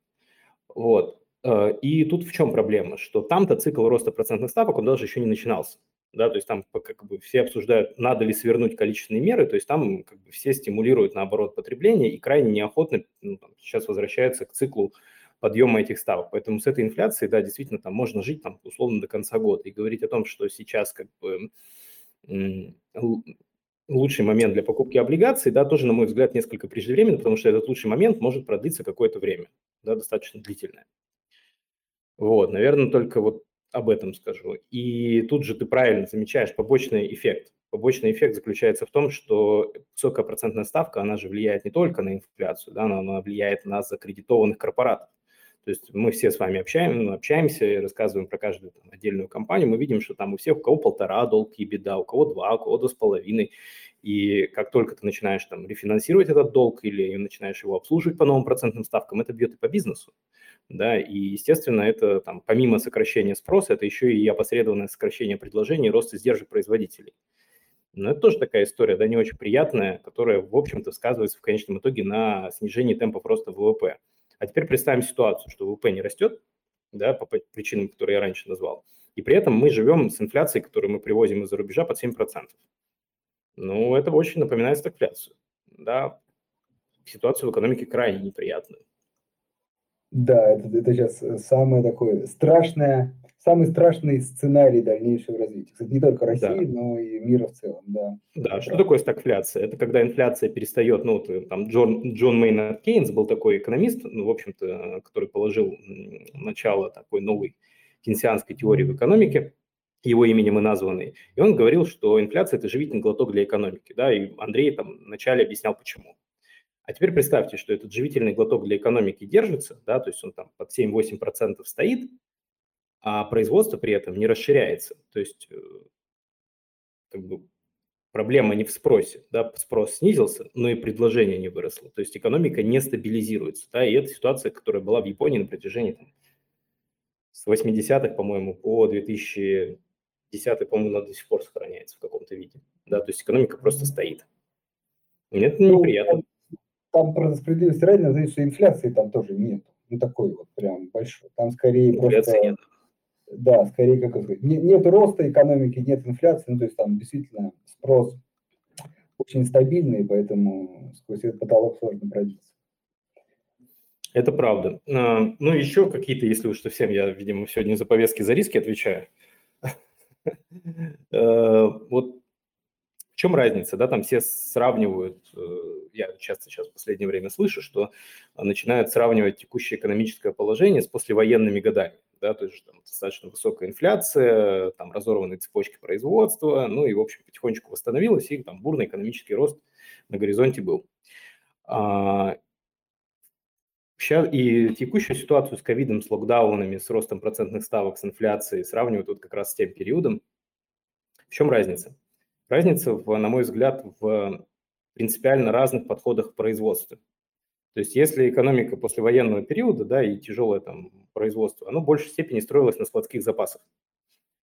Вот. Э, и тут в чем проблема? Что там-то цикл роста процентных ставок, он даже еще не начинался. Да, то есть там как бы все обсуждают, надо ли свернуть количественные меры, то есть там как бы все стимулируют наоборот потребление и крайне неохотно ну, там, сейчас возвращаются к циклу подъема этих ставок. Поэтому с этой инфляцией, да, действительно, там можно жить там условно до конца года и говорить о том, что сейчас как бы лучший момент для покупки облигаций, да, тоже, на мой взгляд, несколько преждевременно, потому что этот лучший момент может продлиться какое-то время, да, достаточно длительное. Вот, наверное, только вот об этом скажу. И тут же ты правильно замечаешь побочный эффект. Побочный эффект заключается в том, что высокая процентная ставка, она же влияет не только на инфляцию, да, она, она влияет на закредитованных корпоратов. То есть мы все с вами общаем, ну, общаемся и рассказываем про каждую там, отдельную компанию. Мы видим, что там у всех, у кого полтора долг и беда, у кого два, у кого два с половиной. И как только ты начинаешь там рефинансировать этот долг или начинаешь его обслуживать по новым процентным ставкам, это бьет и по бизнесу. Да, и, естественно, это там, помимо сокращения спроса, это еще и опосредованное сокращение предложений, рост издержек производителей. Но это тоже такая история, да, не очень приятная, которая, в общем-то, сказывается в конечном итоге на снижении темпов роста ВВП. А теперь представим ситуацию, что ВВП не растет, да, по причинам, которые я раньше назвал, и при этом мы живем с инфляцией, которую мы привозим из-за рубежа под 7%. Ну, это очень напоминает стагфляцию. Да, ситуация в экономике крайне неприятная. Да, это, это сейчас самое такое страшное самый страшный сценарий дальнейшего развития. Кстати, не только России, да. но и мира в целом, да. Да, это что правда. такое стагфляция? Это когда инфляция перестает, ну, там Джон, Джон Мейнард Кейнс был такой экономист, ну, в общем-то, который положил начало такой новой кейнсианской теории в экономике, его именем и названный. И он говорил, что инфляция – это живительный глоток для экономики, да, и Андрей там вначале объяснял, почему. А теперь представьте, что этот живительный глоток для экономики держится, да, то есть он там под 7-8% стоит, а производство при этом не расширяется. То есть э, как бы проблема не в спросе, да, спрос снизился, но и предложение не выросло. То есть экономика не стабилизируется, да, и это ситуация, которая была в Японии на протяжении там, с 80-х, по-моему, по 2010 по-моему, она до сих пор сохраняется в каком-то виде, да, то есть экономика просто стоит. Мне это ну, неприятно. Там, про справедливость ради, значит, что инфляции там тоже нет, ну такой вот прям большой. Там скорее инфляции просто... Нет да, скорее, как сказать, нет, нет роста экономики, нет инфляции, ну, то есть там действительно спрос очень стабильный, поэтому сквозь этот потолок сложно пробиться. Это правда. А, ну, еще какие-то, если уж совсем я, видимо, сегодня за повестки за риски отвечаю. Э, вот чем разница, да, там все сравнивают, э, я часто сейчас в последнее время слышу, что начинают сравнивать текущее экономическое положение с послевоенными годами да, то есть там достаточно высокая инфляция, там разорванные цепочки производства, ну и, в общем, потихонечку восстановилась, и там бурный экономический рост на горизонте был. Сейчас и текущую ситуацию с ковидом, с локдаунами, с ростом процентных ставок, с инфляцией сравнивают вот как раз с тем периодом. В чем разница? Разница, в, на мой взгляд, в принципиально разных подходах к производству. То есть если экономика послевоенного периода, да, и тяжелое там производство, оно в большей степени строилось на складских запасах.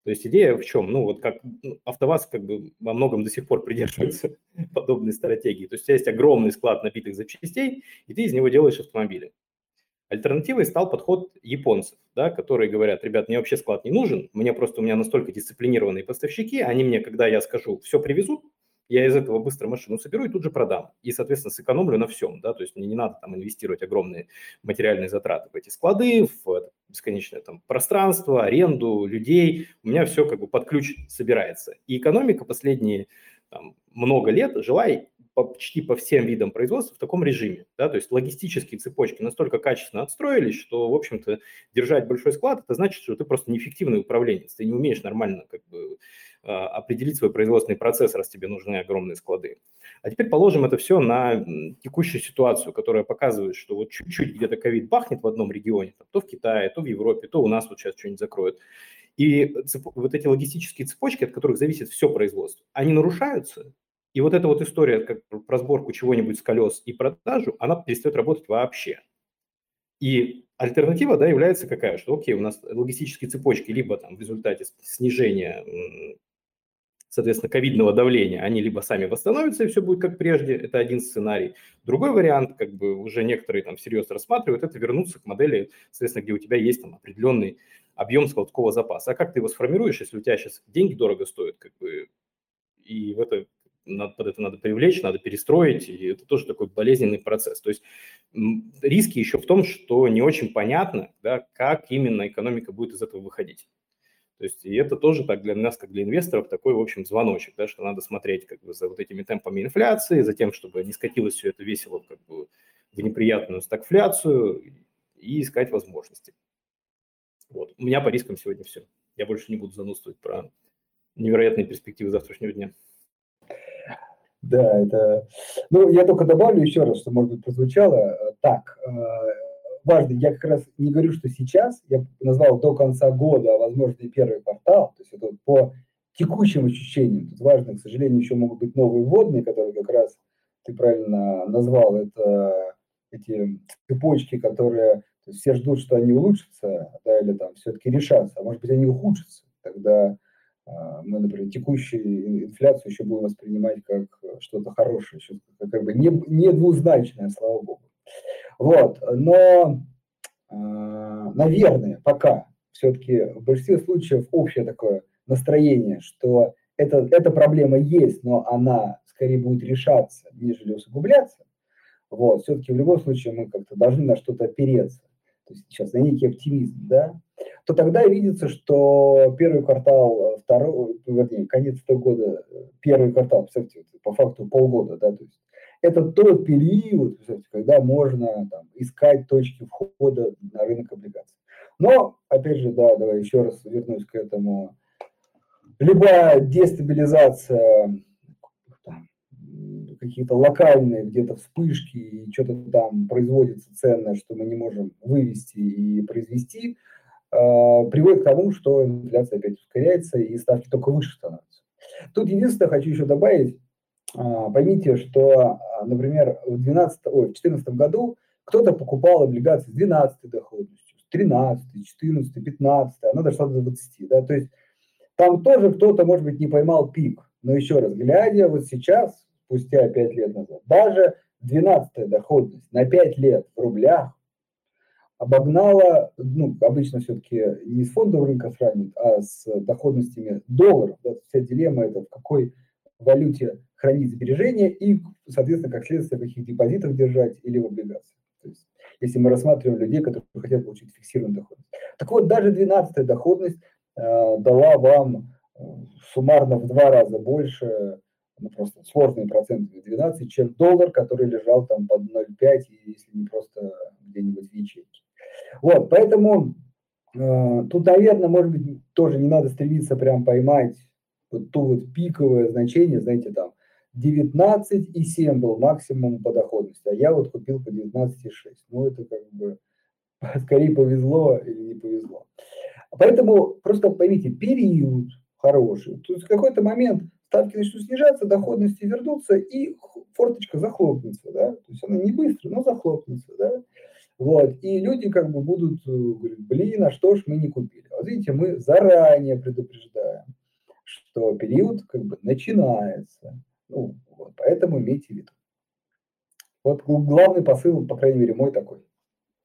То есть идея в чем? Ну, вот как ну, АвтоВАЗ как бы во многом до сих пор придерживается подобной стратегии. То есть у тебя есть огромный склад набитых запчастей, и ты из него делаешь автомобили. Альтернативой стал подход японцев, да, которые говорят, ребят, мне вообще склад не нужен, мне просто у меня настолько дисциплинированные поставщики, они мне, когда я скажу, все привезут, я из этого быстро машину соберу и тут же продам. И, соответственно, сэкономлю на всем, да, то есть мне не надо там инвестировать огромные материальные затраты в эти склады, в бесконечное там пространство, аренду, людей. У меня все как бы под ключ собирается. И экономика последние там, много лет жила почти по всем видам производства в таком режиме. Да? То есть логистические цепочки настолько качественно отстроились, что, в общем-то, держать большой склад, это значит, что ты просто неэффективный управленец, ты не умеешь нормально как бы а, определить свой производственный процесс, раз тебе нужны огромные склады. А теперь положим это все на текущую ситуацию, которая показывает, что вот чуть-чуть где-то ковид бахнет в одном регионе, то в Китае, то в Европе, то у нас вот сейчас что-нибудь закроют. И вот эти логистические цепочки, от которых зависит все производство, они нарушаются, и вот эта вот история как про сборку чего-нибудь с колес и продажу, она перестает работать вообще. И альтернатива, да, является какая, что, окей, у нас логистические цепочки либо там в результате снижения соответственно, ковидного давления, они либо сами восстановятся, и все будет как прежде, это один сценарий. Другой вариант, как бы уже некоторые там всерьез рассматривают, это вернуться к модели, соответственно, где у тебя есть там определенный объем складского запаса. А как ты его сформируешь, если у тебя сейчас деньги дорого стоят, как бы, и в это надо, под это надо привлечь, надо перестроить, и это тоже такой болезненный процесс. То есть риски еще в том, что не очень понятно, да, как именно экономика будет из этого выходить. То есть и это тоже так для нас, как для инвесторов, такой, в общем, звоночек, да, что надо смотреть как бы за вот этими темпами инфляции, за тем, чтобы не скатилось все это весело как бы в неприятную стагфляцию и искать возможности. Вот. У меня по рискам сегодня все. Я больше не буду занудствовать про невероятные перспективы завтрашнего дня. Да, это... Ну, я только добавлю еще раз, что, может быть, прозвучало так. Э, важно, я как раз не говорю, что сейчас, я назвал до конца года, а возможно и первый квартал, то есть это по текущим ощущениям. Тут важно, к сожалению, еще могут быть новые вводные, которые как раз ты правильно назвал, это эти цепочки, которые все ждут, что они улучшатся, да, или там все-таки решатся, а может быть они ухудшатся. Тогда мы, например, текущую инфляцию еще будем воспринимать как что-то хорошее, еще как бы не, не двузначное, слава богу. Вот, но, а, наверное, пока все-таки в большинстве случаев общее такое настроение, что это, эта проблема есть, но она скорее будет решаться, нежели усугубляться. Вот, все-таки в любом случае мы как-то должны на что-то опереться. То есть сейчас на некий оптимизм, да то тогда видится, что первый квартал, второй, вернее, конец этого года, первый квартал, представьте, по факту полгода, да, то есть это тот период, когда можно там, искать точки входа на рынок облигаций. Но, опять же, да, давай еще раз вернусь к этому. Любая дестабилизация, какие-то локальные где-то вспышки, и что-то там производится ценное, что мы не можем вывести и произвести – Э, приводит к тому, что инфляция опять ускоряется и ставки только выше становятся. Тут единственное, хочу еще добавить, а, поймите, что, а, например, в 12, ой, в 2014 году кто-то покупал облигации с 12 доходностью, с 13, 14, 15, она дошла до 20. Да? То есть там тоже кто-то, может быть, не поймал пик. Но еще раз, глядя вот сейчас, спустя 5 лет назад, даже 12 доходность на 5 лет в рублях обогнала, ну, обычно все-таки не с фондового рынка сравнивают, а с доходностями долларов. Да, вся дилемма это в какой валюте хранить сбережения и, соответственно, как следствие, в каких депозитах держать или в облигациях. То есть, если мы рассматриваем людей, которые хотят получить фиксированную доходность. Так вот, даже 12 доходность э, дала вам э, суммарно в два раза больше, ну, просто сложные проценты 12, чем доллар, который лежал там под 0,5, если не просто где-нибудь в ячейке. Вот, поэтому э, тут, наверное, может быть, тоже не надо стремиться прям поймать вот то вот пиковое значение, знаете, там 19,7 был максимум по доходности, а я вот купил по 19,6. Ну, это как бы скорее повезло или не повезло. Поэтому просто поймите, период хороший. Есть в какой-то момент ставки начнут снижаться, доходности вернутся, и форточка захлопнется, да, то есть она не быстро, но захлопнется, да. Вот. И люди как бы будут э, говорить, блин, а что ж мы не купили? Вот видите, мы заранее предупреждаем, что период как бы начинается. Ну, вот, поэтому имейте в виду. Вот главный посыл, по крайней мере, мой такой.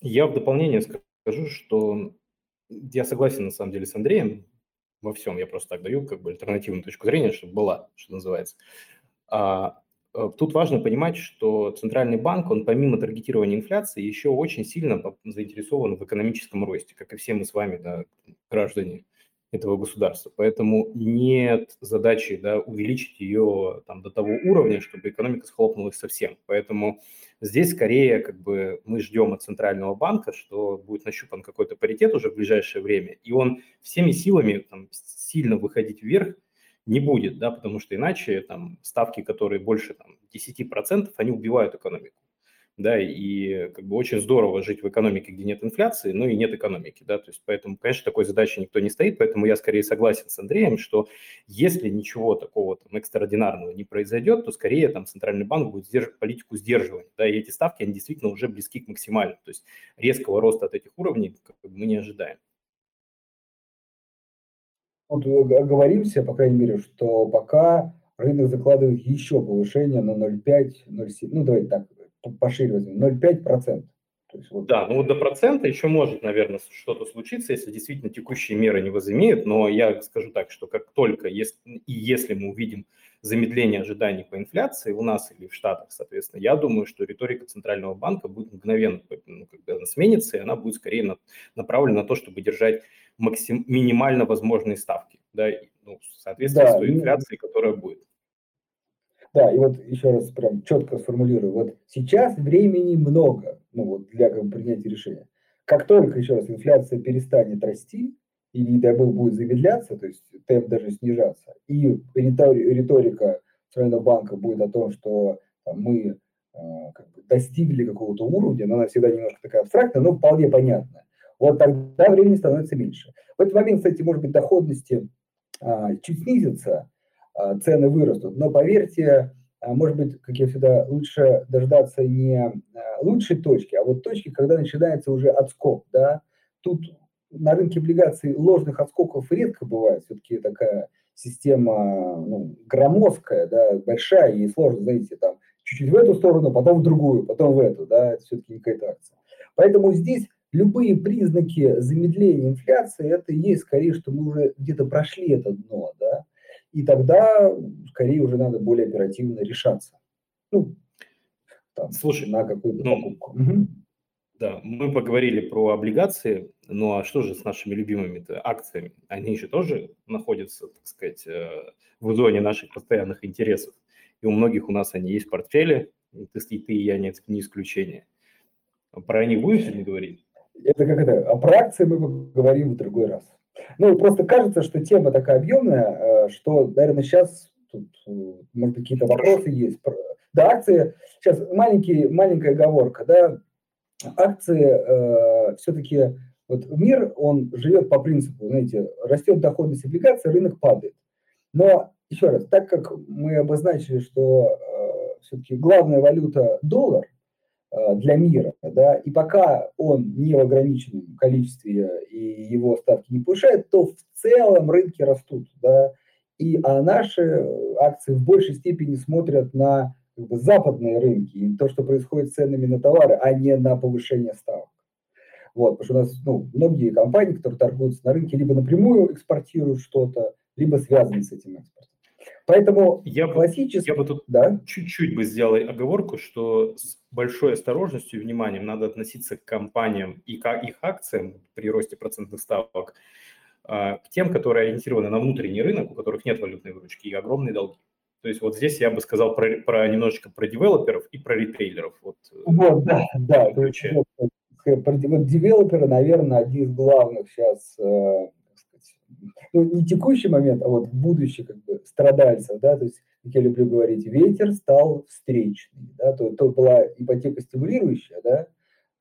Я в дополнение скажу, что я согласен на самом деле с Андреем во всем. Я просто так даю как бы альтернативную точку зрения, чтобы была, что называется. А, Э, тут важно понимать, что Центральный банк, он помимо таргетирования инфляции, еще очень сильно заинтересован в экономическом росте, как и все мы с вами, да, граждане этого государства. Поэтому нет задачи да, увеличить ее там, до того уровня, чтобы экономика схлопнулась совсем. Поэтому здесь скорее как бы мы ждем от Центрального банка, что будет нащупан какой-то паритет уже в ближайшее время, и он всеми силами там, сильно выходить вверх не будет, да, потому что иначе там ставки, которые больше там, 10%, они убивают экономику. Да, и как бы очень здорово жить в экономике, где нет инфляции, но и нет экономики, да, то есть поэтому, конечно, такой задачи никто не стоит, поэтому я скорее согласен с Андреем, что если ничего такого там экстраординарного не произойдет, то скорее там Центральный банк будет сдерживать политику сдерживания, да, и эти ставки, они действительно уже близки к максимальному, то есть резкого роста от этих уровней как бы, мы не ожидаем. вот оговоримся, по крайней мере, что пока рынок закладывает еще повышение на 0,5, 0,7, ну давайте так, пошире возьмем, 0,5%. То есть вот... Да, ну вот до процента еще может, наверное, что-то случиться, если действительно текущие меры не возымеют, но я скажу так, что как только, если, и если мы увидим замедление ожиданий по инфляции у нас или в Штатах, соответственно, я думаю, что риторика Центрального банка будет мгновенно, ну, когда она сменится, и она будет скорее на, направлена на то, чтобы держать максим, минимально возможные ставки, да, ну, соответственно, да, с той инфляцией, которая будет. Да, и вот еще раз прям четко сформулирую. Вот сейчас времени много ну, вот, для как бы, принятия решения. Как только, еще раз, инфляция перестанет расти, или, не дай бог, будет замедляться, то есть темп даже снижаться, и риторика Центрального банка будет о том, что там, мы э, как бы, достигли какого-то уровня, но она всегда немножко такая абстрактная, но вполне понятная. Вот тогда времени становится меньше. В этот момент, кстати, может быть, доходности а, чуть снизятся, цены вырастут. Но поверьте, а, может быть, как я всегда, лучше дождаться не а, лучшей точки, а вот точки, когда начинается уже отскок. Да? Тут на рынке облигаций ложных отскоков редко бывает. Все-таки такая система ну, громоздкая, да, большая, и сложно, знаете, там чуть-чуть в эту сторону, потом в другую, потом в эту, да, это все-таки не какая-то акция. Поэтому здесь любые признаки замедления инфляции, это есть скорее, что мы уже где-то прошли это дно, да, и тогда скорее уже надо более оперативно решаться. Ну, там, Слушай, на какую-то ну, покупку. Угу. Да, мы поговорили про облигации, ну а что же с нашими любимыми акциями? Они еще тоже находятся, так сказать, э, в зоне наших постоянных интересов. И у многих у нас они есть в портфеле, ты, и ты и я не, не исключение. Про них будешь сегодня говорить? Это как это, а про акции мы поговорим в другой раз. Ну, просто кажется, что тема такая объемная, э, что, наверное, сейчас тут, э, может быть, какие-то вопросы есть. Да, акции, сейчас маленький, маленькая оговорка, да, акции э, все-таки, вот мир, он живет по принципу, знаете, растет доходность облигаций, рынок падает. Но, еще раз, так как мы обозначили, что э, все-таки главная валюта доллар – для мира, да, и пока он не в ограниченном количестве и его ставки не повышают, то в целом рынки растут, да, и а наши акции в большей степени смотрят на как бы, западные рынки и то, что происходит с ценами на товары, а не на повышение ставок. Вот, потому что у нас ну, многие компании, которые торгуются на рынке, либо напрямую экспортируют что-то, либо связаны с этим экспортом. Поэтому я классически... я бы тут да? чуть-чуть бы сделал оговорку, что с большой осторожностью и вниманием надо относиться к компаниям и к их акциям при росте процентных ставок, а, к тем, которые ориентированы на внутренний рынок, у которых нет валютной выручки и огромные долги. То есть вот здесь я бы сказал про, про немножечко про девелоперов и про ритейлеров. Вот, э, вот да, да. Вот, вот девелоперы, наверное, один из главных сейчас э, ну, не текущий момент, а вот будущий как бы страдальцев, да, то есть, как я люблю говорить, ветер стал встречный, да, то, то была ипотека стимулирующая, да,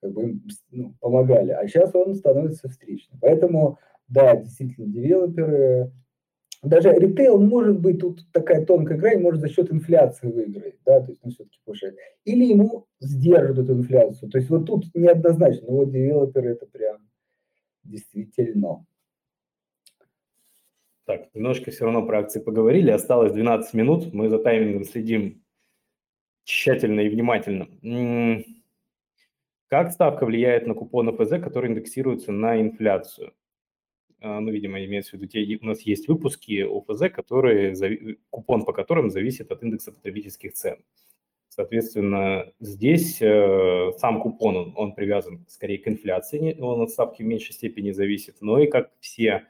как бы им ну, помогали, а сейчас он становится встречным. Поэтому, да, действительно, девелоперы, даже ритейл может быть тут такая тонкая и может за счет инфляции выиграть, да, то есть он все-таки повышает. Или ему сдержат эту инфляцию. То есть вот тут неоднозначно, но вот девелоперы это прям действительно. Так, немножко все равно про акции поговорили. Осталось 12 минут. Мы за таймингом следим тщательно и внимательно. Как ставка влияет на купон ОФЗ, который индексируется на инфляцию? А, ну, видимо, имеется в виду, те, у нас есть выпуски ОФЗ, которые, купон по которым зависит от индекса потребительских цен. Соответственно, здесь э, сам купон, он, он привязан скорее к инфляции, он от ставки в меньшей степени зависит, но и как все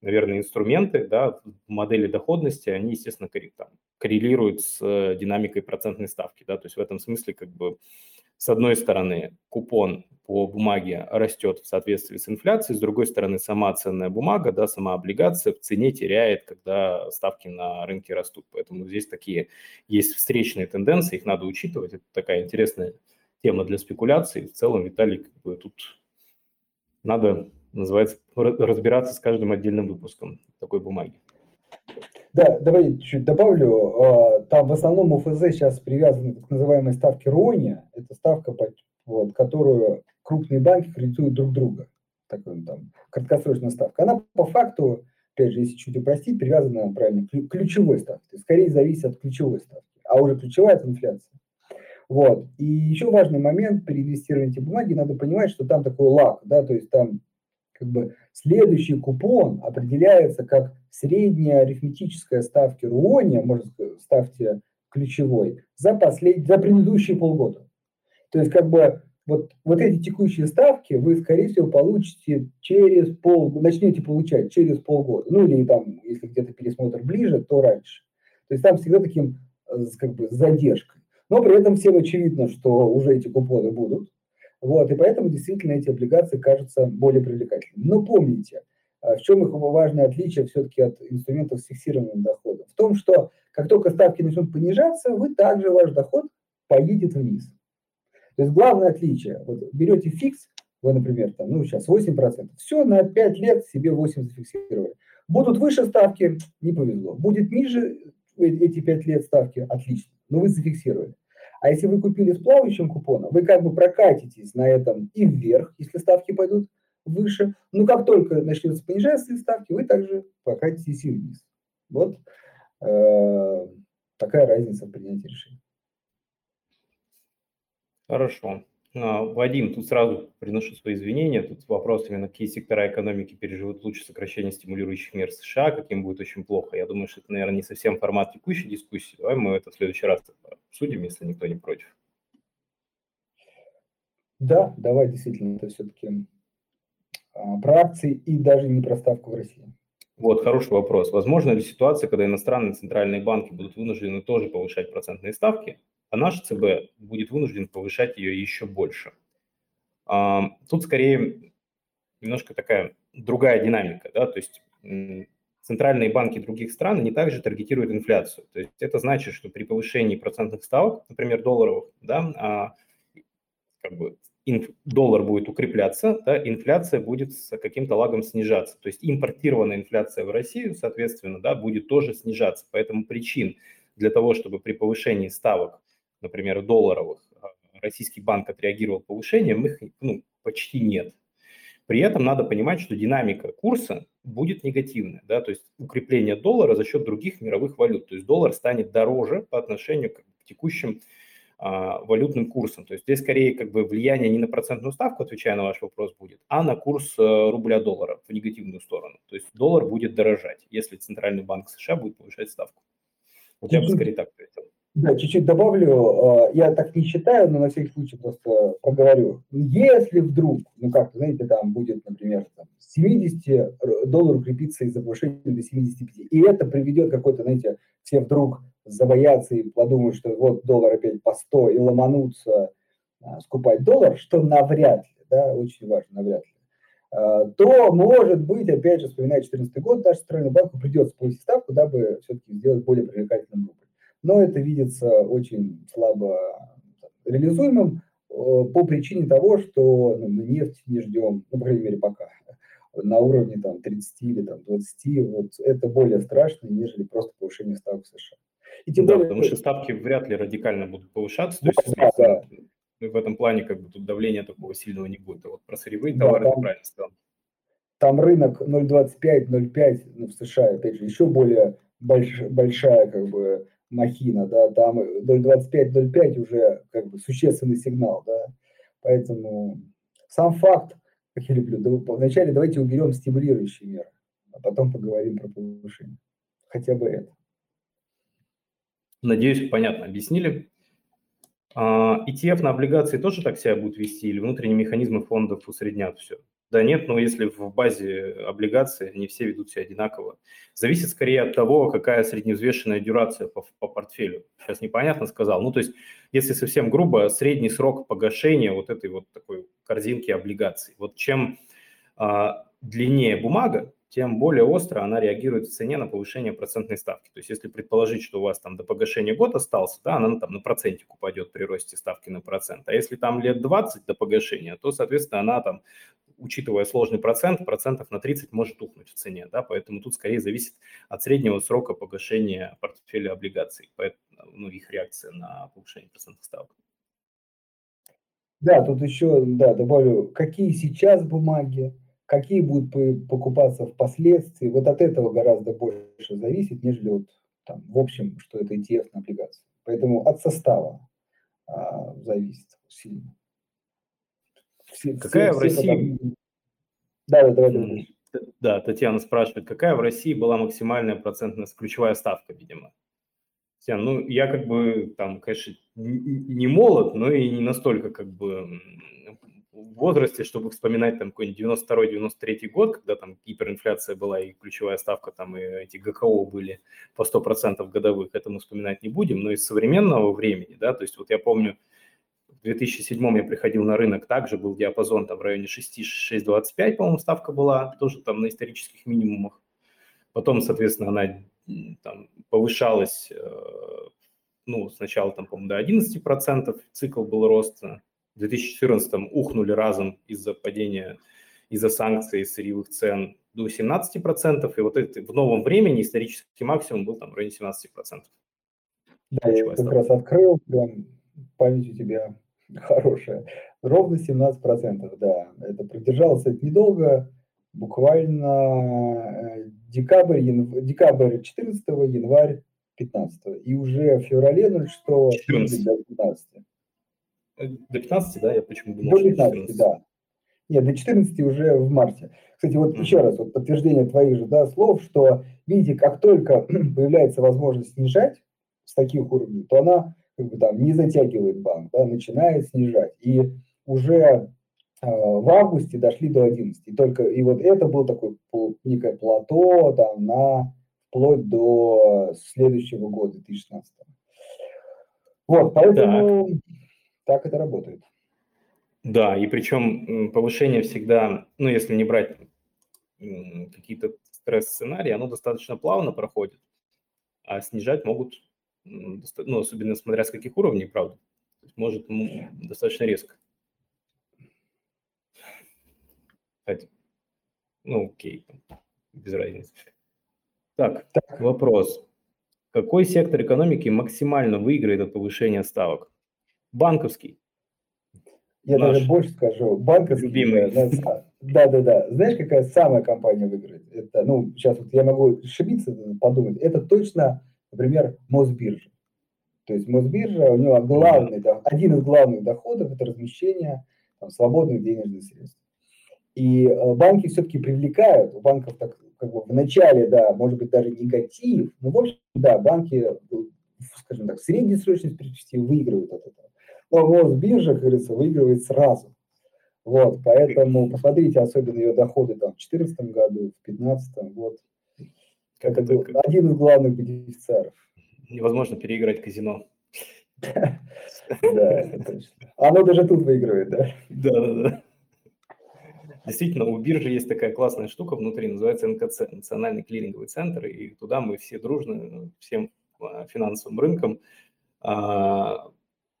наверное, инструменты да, модели доходности, они, естественно, там, коррелируют с э, динамикой процентной ставки. Да, то есть в этом смысле как бы с одной стороны купон по бумаге растет в соответствии с инфляцией, с другой стороны сама ценная бумага, да, сама облигация в цене теряет, когда ставки на рынке растут. Поэтому здесь такие есть встречные тенденции, их надо учитывать. Это такая интересная тема для спекуляций. В целом, Виталий, как бы тут надо называется, разбираться с каждым отдельным выпуском такой бумаги. Да, давай чуть добавлю. А, там в основном УФЗ сейчас привязаны к так называемой ставке РОНИ. Это ставка, вот, которую крупные банки кредитуют друг друга. Такой там краткосрочная ставка. Она по факту опять же, если чуть упростить, привязана правильно к ключевой ставке. Скорее зависит от ключевой ставки, а уже ключевая от инфляции. Вот. И еще важный момент при инвестировании в бумаги, надо понимать, что там такой лак, да, то есть там как бы следующий купон определяется как средняя арифметическая ставки РУОНИ, можно сказать, ставьте ключевой, за, послед... за предыдущие полгода. То есть как бы вот, вот эти текущие ставки вы, скорее всего, получите через пол, начнете получать через полгода. Ну или там, если где-то пересмотр ближе, то раньше. То есть там всегда таким э, как бы задержкой. Но при этом всем очевидно, что уже эти купоны будут. Вот, и поэтому действительно эти облигации кажутся более привлекательными. Но помните, э, в чем их важное отличие все-таки от инструментов с фиксированным доходом? В том, что как только ставки начнут понижаться, вы также ваш доход поедет вниз. То есть главное отличие, вот берете фикс, вы, например, там, ну, сейчас 8%, все, на 5 лет себе 8 зафиксировали. Будут выше ставки, не повезло. Будет ниже э, эти 5 лет ставки, отлично, но вы зафиксировали. А если вы купили с плавающим купоном, вы как бы прокатитесь на этом и вверх, если ставки пойдут выше. Но как только начнется понижаться ставки, вы также прокатитесь и вниз. Вот э, такая разница в принятии решений. Хорошо. А, Вадим, тут сразу приношу свои извинения. Тут вопрос именно, какие сектора экономики переживут лучше сокращение стимулирующих мер США, каким будет очень плохо. Я думаю, что это, наверное, не совсем формат текущей дискуссии. Давай мы это в следующий раз обсудим, если никто не против. Да, давай, действительно, это все-таки а, про акции и даже не про ставку в России. Вот, хороший вопрос. Возможно ли ситуация, когда иностранные центральные банки будут вынуждены тоже повышать процентные ставки, а наш ЦБ будет вынужден повышать ее еще больше. Тут скорее немножко такая другая динамика, да, то есть центральные банки других стран не также таргетируют инфляцию. То есть это значит, что при повышении процентных ставок, например, долларовых, да, а, как бы инф, доллар будет укрепляться, да, инфляция будет с каким-то лагом снижаться. То есть импортированная инфляция в Россию, соответственно, да, будет тоже снижаться. Поэтому причин для того, чтобы при повышении ставок например, долларовых, а, российский банк отреагировал повышением, их ну, почти нет. При этом надо понимать, что динамика курса будет негативная, да, то есть укрепление доллара за счет других мировых валют, то есть доллар станет дороже по отношению к текущим а, валютным курсам. То есть здесь скорее как бы влияние не на процентную ставку, отвечая на ваш вопрос, будет, а на курс э, рубля-доллара в негативную сторону. То есть доллар будет дорожать, если Центральный банк США будет повышать ставку. Вот я бы скорее так. Да, чуть-чуть добавлю. А, я так не считаю, но на всякий случай просто поговорю. Если вдруг, ну как, знаете, там будет, например, там, 70 долларов укрепиться из-за повышения до 75, и это приведет какой-то, знаете, все вдруг забоятся и подумают, что вот доллар опять по 100 и ломанутся а, скупать доллар, что навряд ли, да, очень важно, навряд ли то, может быть, опять же, вспоминая 2014 год, даже Центральному банку придется повысить ставку, дабы все-таки сделать более привлекательным рубль но это видится очень слабо реализуемым э, по причине того, что ну, мы нефть не ждем, ну, по крайней мере, пока, на уровне там, 30 или там, 20, вот это более страшно, нежели просто повышение ставок в США. И тем да, более, потому что ставки вряд ли радикально будут повышаться, то есть да, да. в этом плане как бы тут давления такого сильного не будет. А вот про сырьевые да, товары там, ты правильно сказал. Там рынок 0,25-0,5 ну, в США, опять же, еще более больш, большая как бы махина, да, там 0,25-0,5 уже как бы существенный сигнал, да, поэтому сам факт, как я люблю, да, вначале давайте уберем стимулирующие меры, а потом поговорим про повышение, хотя бы это. Надеюсь, понятно объяснили. А, ETF на облигации тоже так себя будут вести или внутренние механизмы фондов усреднят все? Да нет, но если в базе облигаций они все ведут себя одинаково. Зависит скорее от того, какая средневзвешенная дюрация по, по портфелю. Сейчас непонятно сказал. Ну, то есть, если совсем грубо, средний срок погашения вот этой вот такой корзинки облигаций. Вот чем а, длиннее бумага, тем более остро она реагирует в цене на повышение процентной ставки. То есть если предположить, что у вас там до погашения год остался, да, она там на процентик упадет при росте ставки на процент. А если там лет 20 до погашения, то, соответственно, она там, учитывая сложный процент, процентов на 30 может ухнуть в цене. Да, поэтому тут скорее зависит от среднего срока погашения портфеля облигаций, поэтому, ну, их реакция на повышение процентных ставок. Да, тут еще, да, добавлю, какие сейчас бумаги, какие будут покупаться впоследствии, вот от этого гораздо больше зависит, нежели вот там, в общем, что это ETF на облигации. Поэтому от состава а, зависит сильно. Все, Какая все, в России... Да, да, давай, давай. Да, Татьяна спрашивает, какая в России была максимальная процентная ключевая ставка, видимо? Татьяна, ну, я как бы там, конечно, не молод, но и не настолько как бы в возрасте, чтобы вспоминать там какой-нибудь 92-93 год, когда там гиперинфляция была и ключевая ставка, там и эти ГКО были по 100% годовых, это мы вспоминать не будем, но из современного времени, да, то есть вот я помню, 2007 я приходил на рынок, также был диапазон там в районе 6-6,25, по-моему, ставка была, тоже там на исторических минимумах. Потом, соответственно, она там повышалась, э, ну, сначала там, по-моему, до 11%, цикл был роста. В 2014 ухнули разом из-за падения, из-за санкций, сырьевых цен до 17%, и вот это в новом времени исторический максимум был там в районе 17%. Да, я как раз открыл, прям память у тебя хорошая. Ровно 17%, да. Это продержалось это недолго, буквально э, декабрь, янв... декабрь 14 январь 15 И уже в феврале 06 14. до 15. Э, до 15, да? Я почему думал, До 15, 14. да. Нет, до 14 уже в марте. Кстати, вот mm-hmm. еще раз, вот подтверждение твоих же да, слов, что, видите, как только появляется возможность снижать с таких уровней, то она как бы там не затягивает банк, да, начинает снижать. И уже э, в августе дошли до 11. И только и вот это был такой некое плато там на вплоть до следующего года, 2016. Вот, поэтому так, так это работает. Да, и причем повышение всегда, ну, если не брать какие-то стресс-сценарии, оно достаточно плавно проходит, а снижать могут ну, особенно смотря с каких уровней, правда, может достаточно резко. Кстати, ну, окей, без разницы. Так, так, вопрос. Какой сектор экономики максимально выиграет от повышения ставок? Банковский. Я Наш даже больше скажу. Банковский. Любимый. Да, да, да. Знаешь, какая самая компания выиграет? Это, ну, сейчас вот я могу ошибиться, подумать. Это точно например, Мосбиржа. То есть Мосбиржа, у него главный, один из главных доходов – это размещение там, свободных денежных средств. И э, банки все-таки привлекают, у банков так как бы в начале, да, может быть даже негатив, но в общем, да, банки, скажем так, в среднесрочной перспективе выигрывают от этого. Но Мосбиржа, как говорится, выигрывает сразу. Вот, поэтому посмотрите, особенно ее доходы там в 2014 году, в 2015, вот, как это один из главных бенефициаров. Невозможно переиграть казино. Да, точно. Оно даже тут выигрывает, да? Да, да, да. Действительно, у биржи есть такая классная штука внутри, называется НКЦ, Национальный клиринговый центр, и туда мы все дружно, всем а, финансовым рынкам а,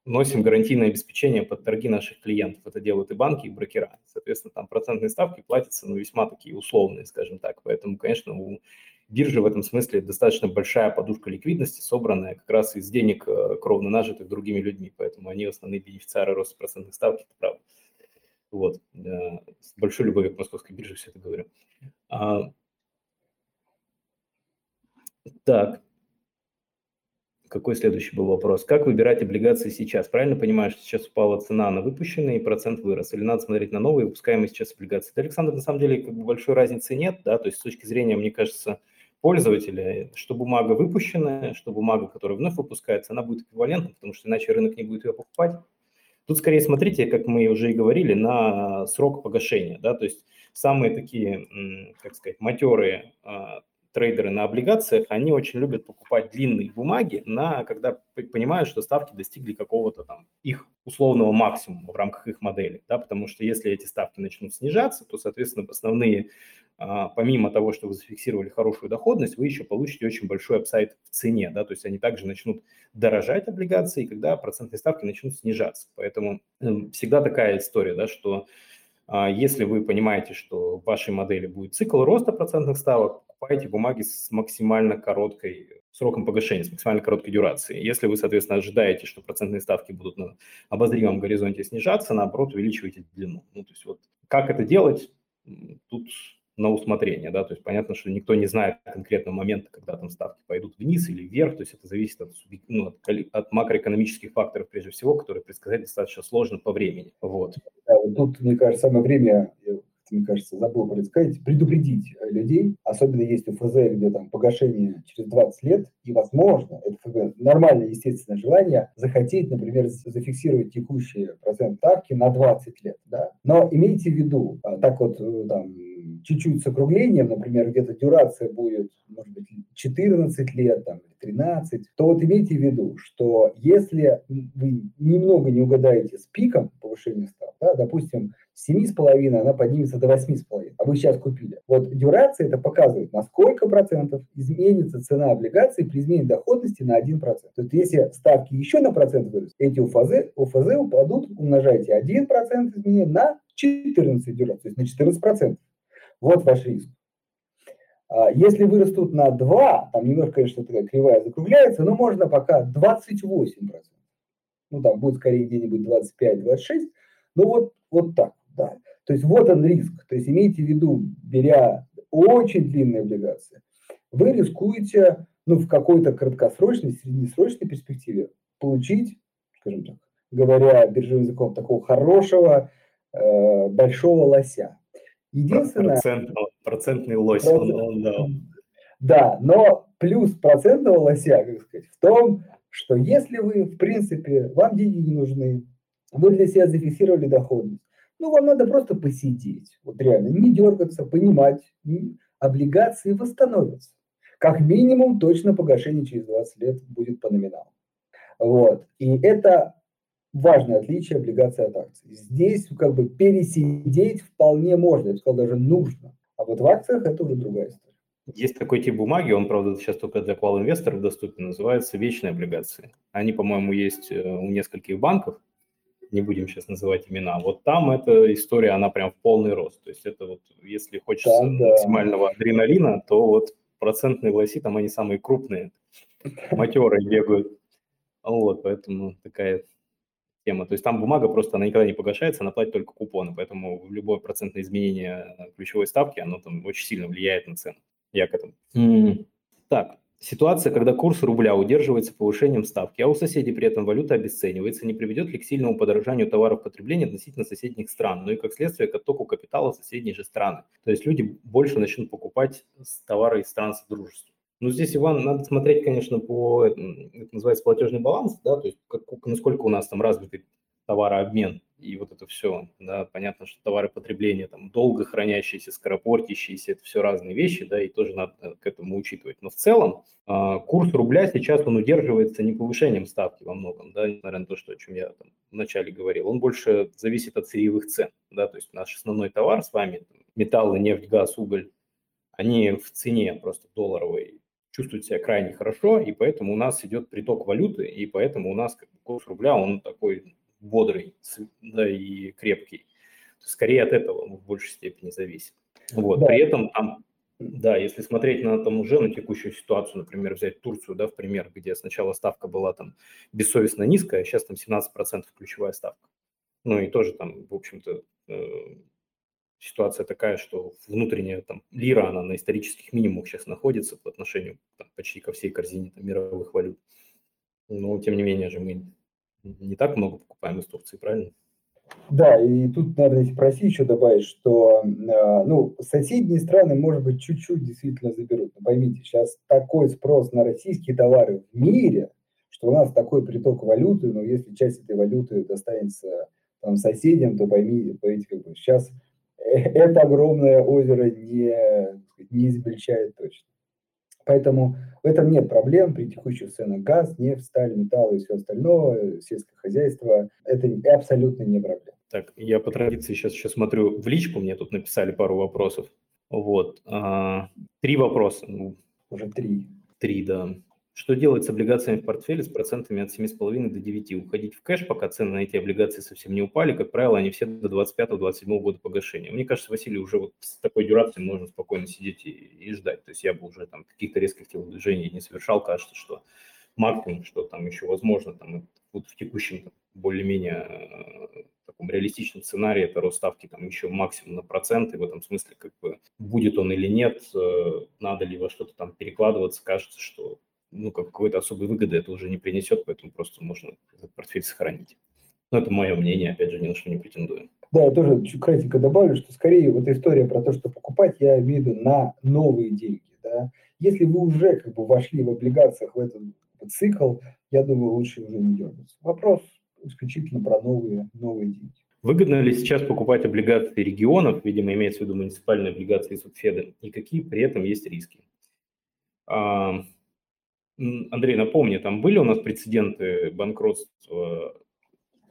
носим гарантийное обеспечение под торги наших клиентов. Это делают и банки, и брокера. Соответственно, там процентные ставки платятся, ну, весьма такие условные, скажем так. Поэтому, конечно, у биржа в этом смысле достаточно большая подушка ликвидности, собранная как раз из денег, э, кровно нажитых другими людьми, поэтому они основные бенефициары роста процентных ставок, это правда. Вот. С большой любовью к московской бирже все это говорю. А, так. Какой следующий был вопрос? Как выбирать облигации сейчас? Правильно понимаешь, что сейчас упала цена на выпущенные, и процент вырос? Или надо смотреть на новые выпускаемые сейчас облигации? Да, Александр, на самом деле, как бы большой разницы нет, да, то есть с точки зрения, мне кажется, пользователя, что бумага выпущенная, что бумага, которая вновь выпускается, она будет эквивалентна, потому что иначе рынок не будет ее покупать. Тут скорее смотрите, как мы уже и говорили, на срок погашения. Да? То есть самые такие, как сказать, матерые а, трейдеры на облигациях, они очень любят покупать длинные бумаги, на, когда понимают, что ставки достигли какого-то там их условного максимума в рамках их модели. Да? Потому что если эти ставки начнут снижаться, то, соответственно, основные помимо того, что вы зафиксировали хорошую доходность, вы еще получите очень большой апсайд в цене, да, то есть они также начнут дорожать облигации, когда процентные ставки начнут снижаться. Поэтому эм, всегда такая история, да, что а, если вы понимаете, что в вашей модели будет цикл роста процентных ставок, покупайте бумаги с максимально короткой сроком погашения, с максимально короткой дюрацией. Если вы, соответственно, ожидаете, что процентные ставки будут на обозримом горизонте снижаться, наоборот, увеличивайте длину. Ну, то есть вот как это делать, тут на усмотрение, да, то есть понятно, что никто не знает конкретного момента, когда там ставки пойдут вниз или вверх, то есть это зависит от, ну, от, от макроэкономических факторов прежде всего, которые предсказать достаточно сложно по времени, вот. Да, вот тут, мне кажется, самое время, мне кажется, забыл сказать, предупредить людей, особенно если ФЗ, где там погашение через 20 лет, и возможно, это ФЗ, нормальное естественное желание захотеть, например, зафиксировать текущие процент ставки на 20 лет, да, но имейте в виду, а, так вот э, там чуть-чуть с округлением, например, где-то дюрация будет, может быть, 14 лет, там, 13, то вот имейте в виду, что если вы немного не угадаете с пиком повышения ставок, да, допустим, с 7,5 она поднимется до 8,5, а вы сейчас купили. Вот дюрация это показывает, на сколько процентов изменится цена облигаций при изменении доходности на 1%. То есть если ставки еще на процент вырастут, эти УФЗ, УФЗ упадут, умножайте 1% изменения на 14 дюраций, то есть на 14%. Вот ваш риск. А если вырастут на 2, там немножко, конечно, такая кривая закругляется, но можно пока 28%. Ну, там будет скорее где-нибудь 25-26, ну вот, вот так, да. То есть вот он риск. То есть имейте в виду, беря очень длинные облигации, вы рискуете ну, в какой-то краткосрочной, среднесрочной перспективе получить, скажем так, говоря биржевым языком, такого хорошего э, большого лося. Единственное... Процент, процентный лось. Процент, он, он, да. да, но плюс процентного лося, как сказать, в том, что если вы, в принципе, вам деньги не нужны, вы для себя зафиксировали доходность, ну, вам надо просто посидеть, вот реально, не дергаться, понимать, облигации восстановятся. Как минимум, точно погашение через 20 лет будет по номиналу. Вот. И это важное отличие облигаций от акций. Здесь как бы пересидеть вполне можно, я бы сказал, даже нужно. А вот в акциях это уже другая история. Есть такой тип бумаги, он, правда, сейчас только для квал-инвесторов доступен, называется вечные облигации. Они, по-моему, есть э, у нескольких банков, не будем сейчас называть имена. Вот там эта история, она прям в полный рост. То есть это вот, если хочется да, да. максимального адреналина, то вот процентные лоси, там они самые крупные, матерые бегают. Вот, поэтому такая тема. То есть там бумага просто, она никогда не погашается, она платит только купоны, поэтому любое процентное изменение ключевой ставки, оно там очень сильно влияет на цену. Я к этому. Mm. Так, ситуация, когда курс рубля удерживается повышением ставки, а у соседей при этом валюта обесценивается, не приведет ли к сильному подорожанию товаров потребления относительно соседних стран, ну и как следствие к оттоку капитала в соседние же страны. То есть люди больше начнут покупать товары из стран Содружества. Ну, здесь, Иван, надо смотреть, конечно, по, это называется платежный баланс, да, то есть как, насколько у нас там развитый товарообмен и вот это все, да, понятно, что товары потребления там долго хранящиеся, скоропортящиеся, это все разные вещи, да, и тоже надо э, к этому учитывать. Но в целом э, курс рубля сейчас, он удерживается не повышением ставки во многом, да, несмотря на то, что, о чем я там вначале говорил, он больше зависит от сырьевых цен, да, то есть наш основной товар с вами, металлы, нефть, газ, уголь, они в цене просто долларовой чувствует себя крайне хорошо, и поэтому у нас идет приток валюты, и поэтому у нас курс рубля, он такой бодрый да, и крепкий. Скорее от этого он в большей степени зависит. Вот. Да. При этом там, да, если смотреть на там уже на текущую ситуацию, например, взять Турцию, да, в пример, где сначала ставка была там бессовестно низкая, а сейчас там 17% ключевая ставка. Ну и тоже там, в общем-то, э, ситуация такая, что внутренняя там лира, она на исторических минимумах сейчас находится по отношению там, почти ко всей корзине там, мировых валют. Но, тем не менее же, мы не так много покупаем из Турции, правильно? Да, и тут, если про еще добавить, что а, ну, соседние страны, может быть, чуть-чуть действительно заберут. Но поймите, сейчас такой спрос на российские товары в мире, что у нас такой приток валюты, но если часть этой валюты достанется там, соседям, то поймите, поймите как бы сейчас это огромное озеро не, не измельчает точно. Поэтому в этом нет проблем при текущих ценах газ, нефть, сталь, металл и все остальное, сельское хозяйство. Это абсолютно не проблема. Так, я по традиции сейчас еще смотрю в личку, мне тут написали пару вопросов. Вот. А, три вопроса. Уже три. Три, да. Что делать с облигациями в портфеле с процентами от 7,5 до 9? Уходить в кэш, пока цены на эти облигации совсем не упали. Как правило, они все до 25-27 года погашения. Мне кажется, Василий, уже вот с такой дюрацией можно спокойно сидеть и, и ждать. То есть я бы уже там каких-то резких телодвижений не совершал. Кажется, что максимум, что там еще возможно, там вот в текущем более-менее э, таком реалистичном сценарии это рост ставки там еще максимум на проценты, в этом смысле как бы будет он или нет, э, надо ли во что-то там перекладываться, кажется, что ну, какой-то особой выгоды это уже не принесет, поэтому просто можно этот портфель сохранить. Но это мое мнение, опять же, ни на что не претендую. Да, я тоже чуть кратенько добавлю, что скорее вот история про то, что покупать, я имею в виду на новые деньги. Да? Если вы уже как бы вошли в облигациях в этот цикл, я думаю, лучше уже не дергаться. Вопрос исключительно про новые, новые деньги. Выгодно ли сейчас покупать облигации регионов, видимо, имеется в виду муниципальные облигации Субфеда, и какие при этом есть риски? Андрей, напомни, там были у нас прецеденты банкротства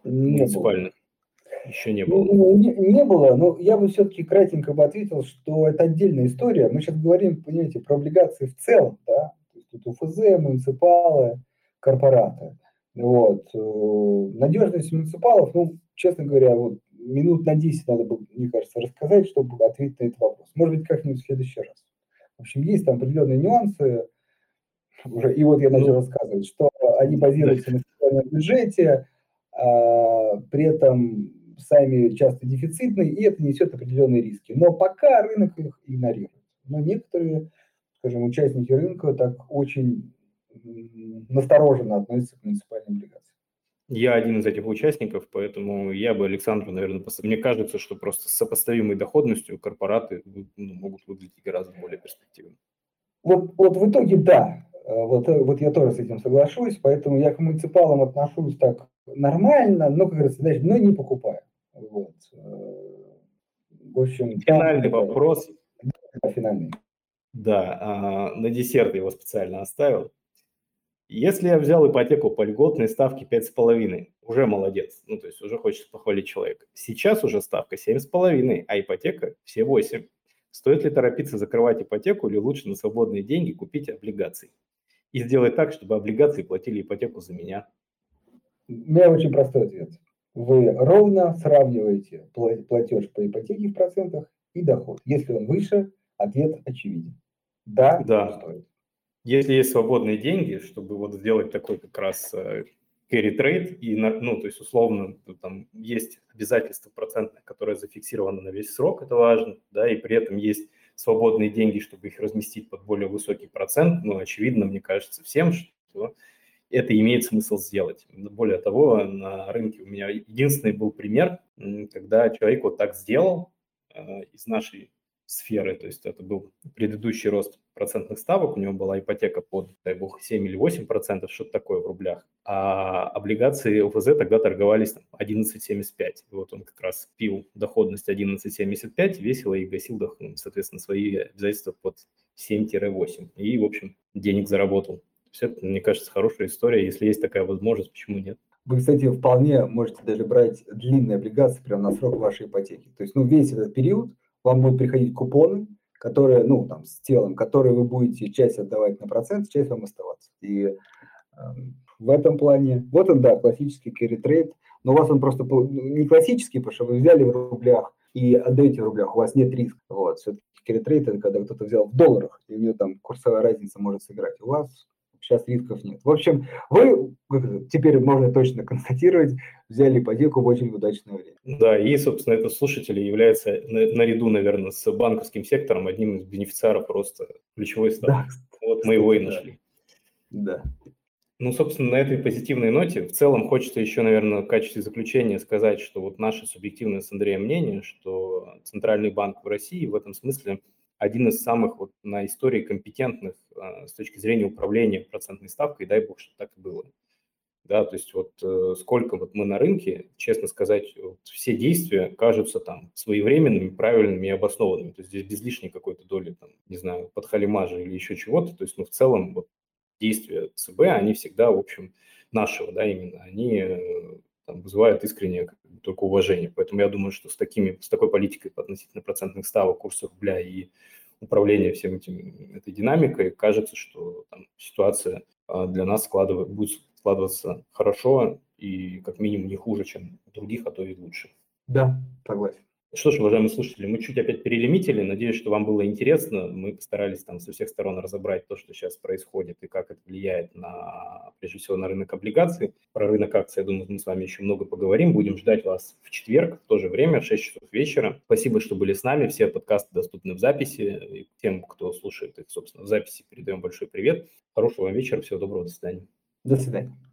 не муниципальных? Было. Еще не было. Ну, не, не было, но я бы все-таки кратенько бы ответил, что это отдельная история. Мы сейчас говорим, понимаете, про облигации в целом, да, то есть тут УФЗ, муниципалы, корпораты. Вот. Э, надежность муниципалов, ну, честно говоря, вот минут на 10 надо бы, мне кажется, рассказать, чтобы ответить на этот вопрос. Может быть, как-нибудь в следующий раз. В общем, есть там определенные нюансы, уже, и вот я начал ну, рассказывать, что они базируются на федеральном бюджете, а, при этом сами часто дефицитные, и это несет определенные риски. Но пока рынок их игнорирует. Но некоторые, скажем, участники рынка так очень настороженно относятся к муниципальным облигациям. Я один из этих участников, поэтому я бы Александру, наверное, пос... мне кажется, что просто с сопоставимой доходностью корпораты ну, могут выглядеть гораздо более перспективно. Вот, вот в итоге да, э, вот, э, вот я тоже с этим соглашусь, поэтому я к муниципалам отношусь так нормально, но, как говорится, даже, но не покупаю. Вот. Э, в общем, финальный там, вопрос. Да, финальный. Да, а, на десерт я его специально оставил. Если я взял ипотеку по льготной ставке 5,5, уже молодец, ну то есть уже хочется похвалить человека. Сейчас уже ставка 7,5, а ипотека все 8. Стоит ли торопиться закрывать ипотеку или лучше на свободные деньги купить облигации? И сделать так, чтобы облигации платили ипотеку за меня. У меня очень простой ответ. Вы ровно сравниваете платеж по ипотеке в процентах и доход. Если он выше, ответ очевиден. Да, да. стоит если есть свободные деньги, чтобы вот сделать такой как раз э, carry trade, и, ну, то есть условно там есть обязательства процентных, которые зафиксированы на весь срок, это важно, да, и при этом есть свободные деньги, чтобы их разместить под более высокий процент, ну, очевидно, мне кажется, всем, что это имеет смысл сделать. Более того, на рынке у меня единственный был пример, когда человек вот так сделал э, из нашей сферы, то есть это был предыдущий рост процентных ставок, у него была ипотека под, дай бог, 7 или 8 процентов, что-то такое в рублях, а облигации ОФЗ тогда торговались там, 11,75. Вот он как раз пил доходность 11,75, весело и гасил, соответственно, свои обязательства под 7-8. И, в общем, денег заработал. Все это, мне кажется, хорошая история. Если есть такая возможность, почему нет? Вы, кстати, вполне можете даже брать длинные облигации прямо на срок вашей ипотеки. То есть, ну, весь этот период – вам будут приходить купоны, которые, ну, там, с телом, которые вы будете часть отдавать на процент, часть вам оставаться. И э, в этом плане, вот он, да, классический carry trade, но у вас он просто ну, не классический, потому что вы взяли в рублях и отдаете в рублях, у вас нет риска. Вот, все-таки carry trade это когда кто-то взял в долларах, и у него там курсовая разница может сыграть. У вас сейчас рисков нет. В общем, вы, теперь можно точно констатировать, взяли ипотеку в очень удачное время. Да, и, собственно, этот слушатель является наряду, наверное, с банковским сектором одним из бенефициаров просто ключевой ставки. Да, вот мы его и нашли. Да. Ну, собственно, на этой позитивной ноте в целом хочется еще, наверное, в качестве заключения сказать, что вот наше субъективное с Андреем мнение, что Центральный банк в России в этом смысле – один из самых вот на истории компетентных а, с точки зрения управления процентной ставкой, дай бог, что так и было. Да, то есть вот э, сколько вот мы на рынке, честно сказать, вот все действия кажутся там своевременными, правильными и обоснованными. То есть здесь без лишней какой-то доли, там, не знаю, подхалимажа или еще чего-то. То есть, ну, в целом вот действия ЦБ, они всегда, в общем, нашего, да, именно, они э, там, вызывают искреннее только уважение. Поэтому я думаю, что с, такими, с такой политикой относительно процентных ставок, курса рубля и управления всем этим, этой динамикой, кажется, что там, ситуация а, для нас складывает, будет складываться хорошо и как минимум не хуже, чем других, а то и лучше. Да, согласен. Что ж, уважаемые слушатели, мы чуть опять перелимитили. Надеюсь, что вам было интересно. Мы постарались там со всех сторон разобрать то, что сейчас происходит и как это влияет на, прежде всего, на рынок облигаций. Про рынок акций, я думаю, мы с вами еще много поговорим. Будем ждать вас в четверг в то же время, в 6 часов вечера. Спасибо, что были с нами. Все подкасты доступны в записи. И тем, кто слушает их, собственно, в записи, передаем большой привет. Хорошего вам вечера. Всего доброго. До свидания. До свидания.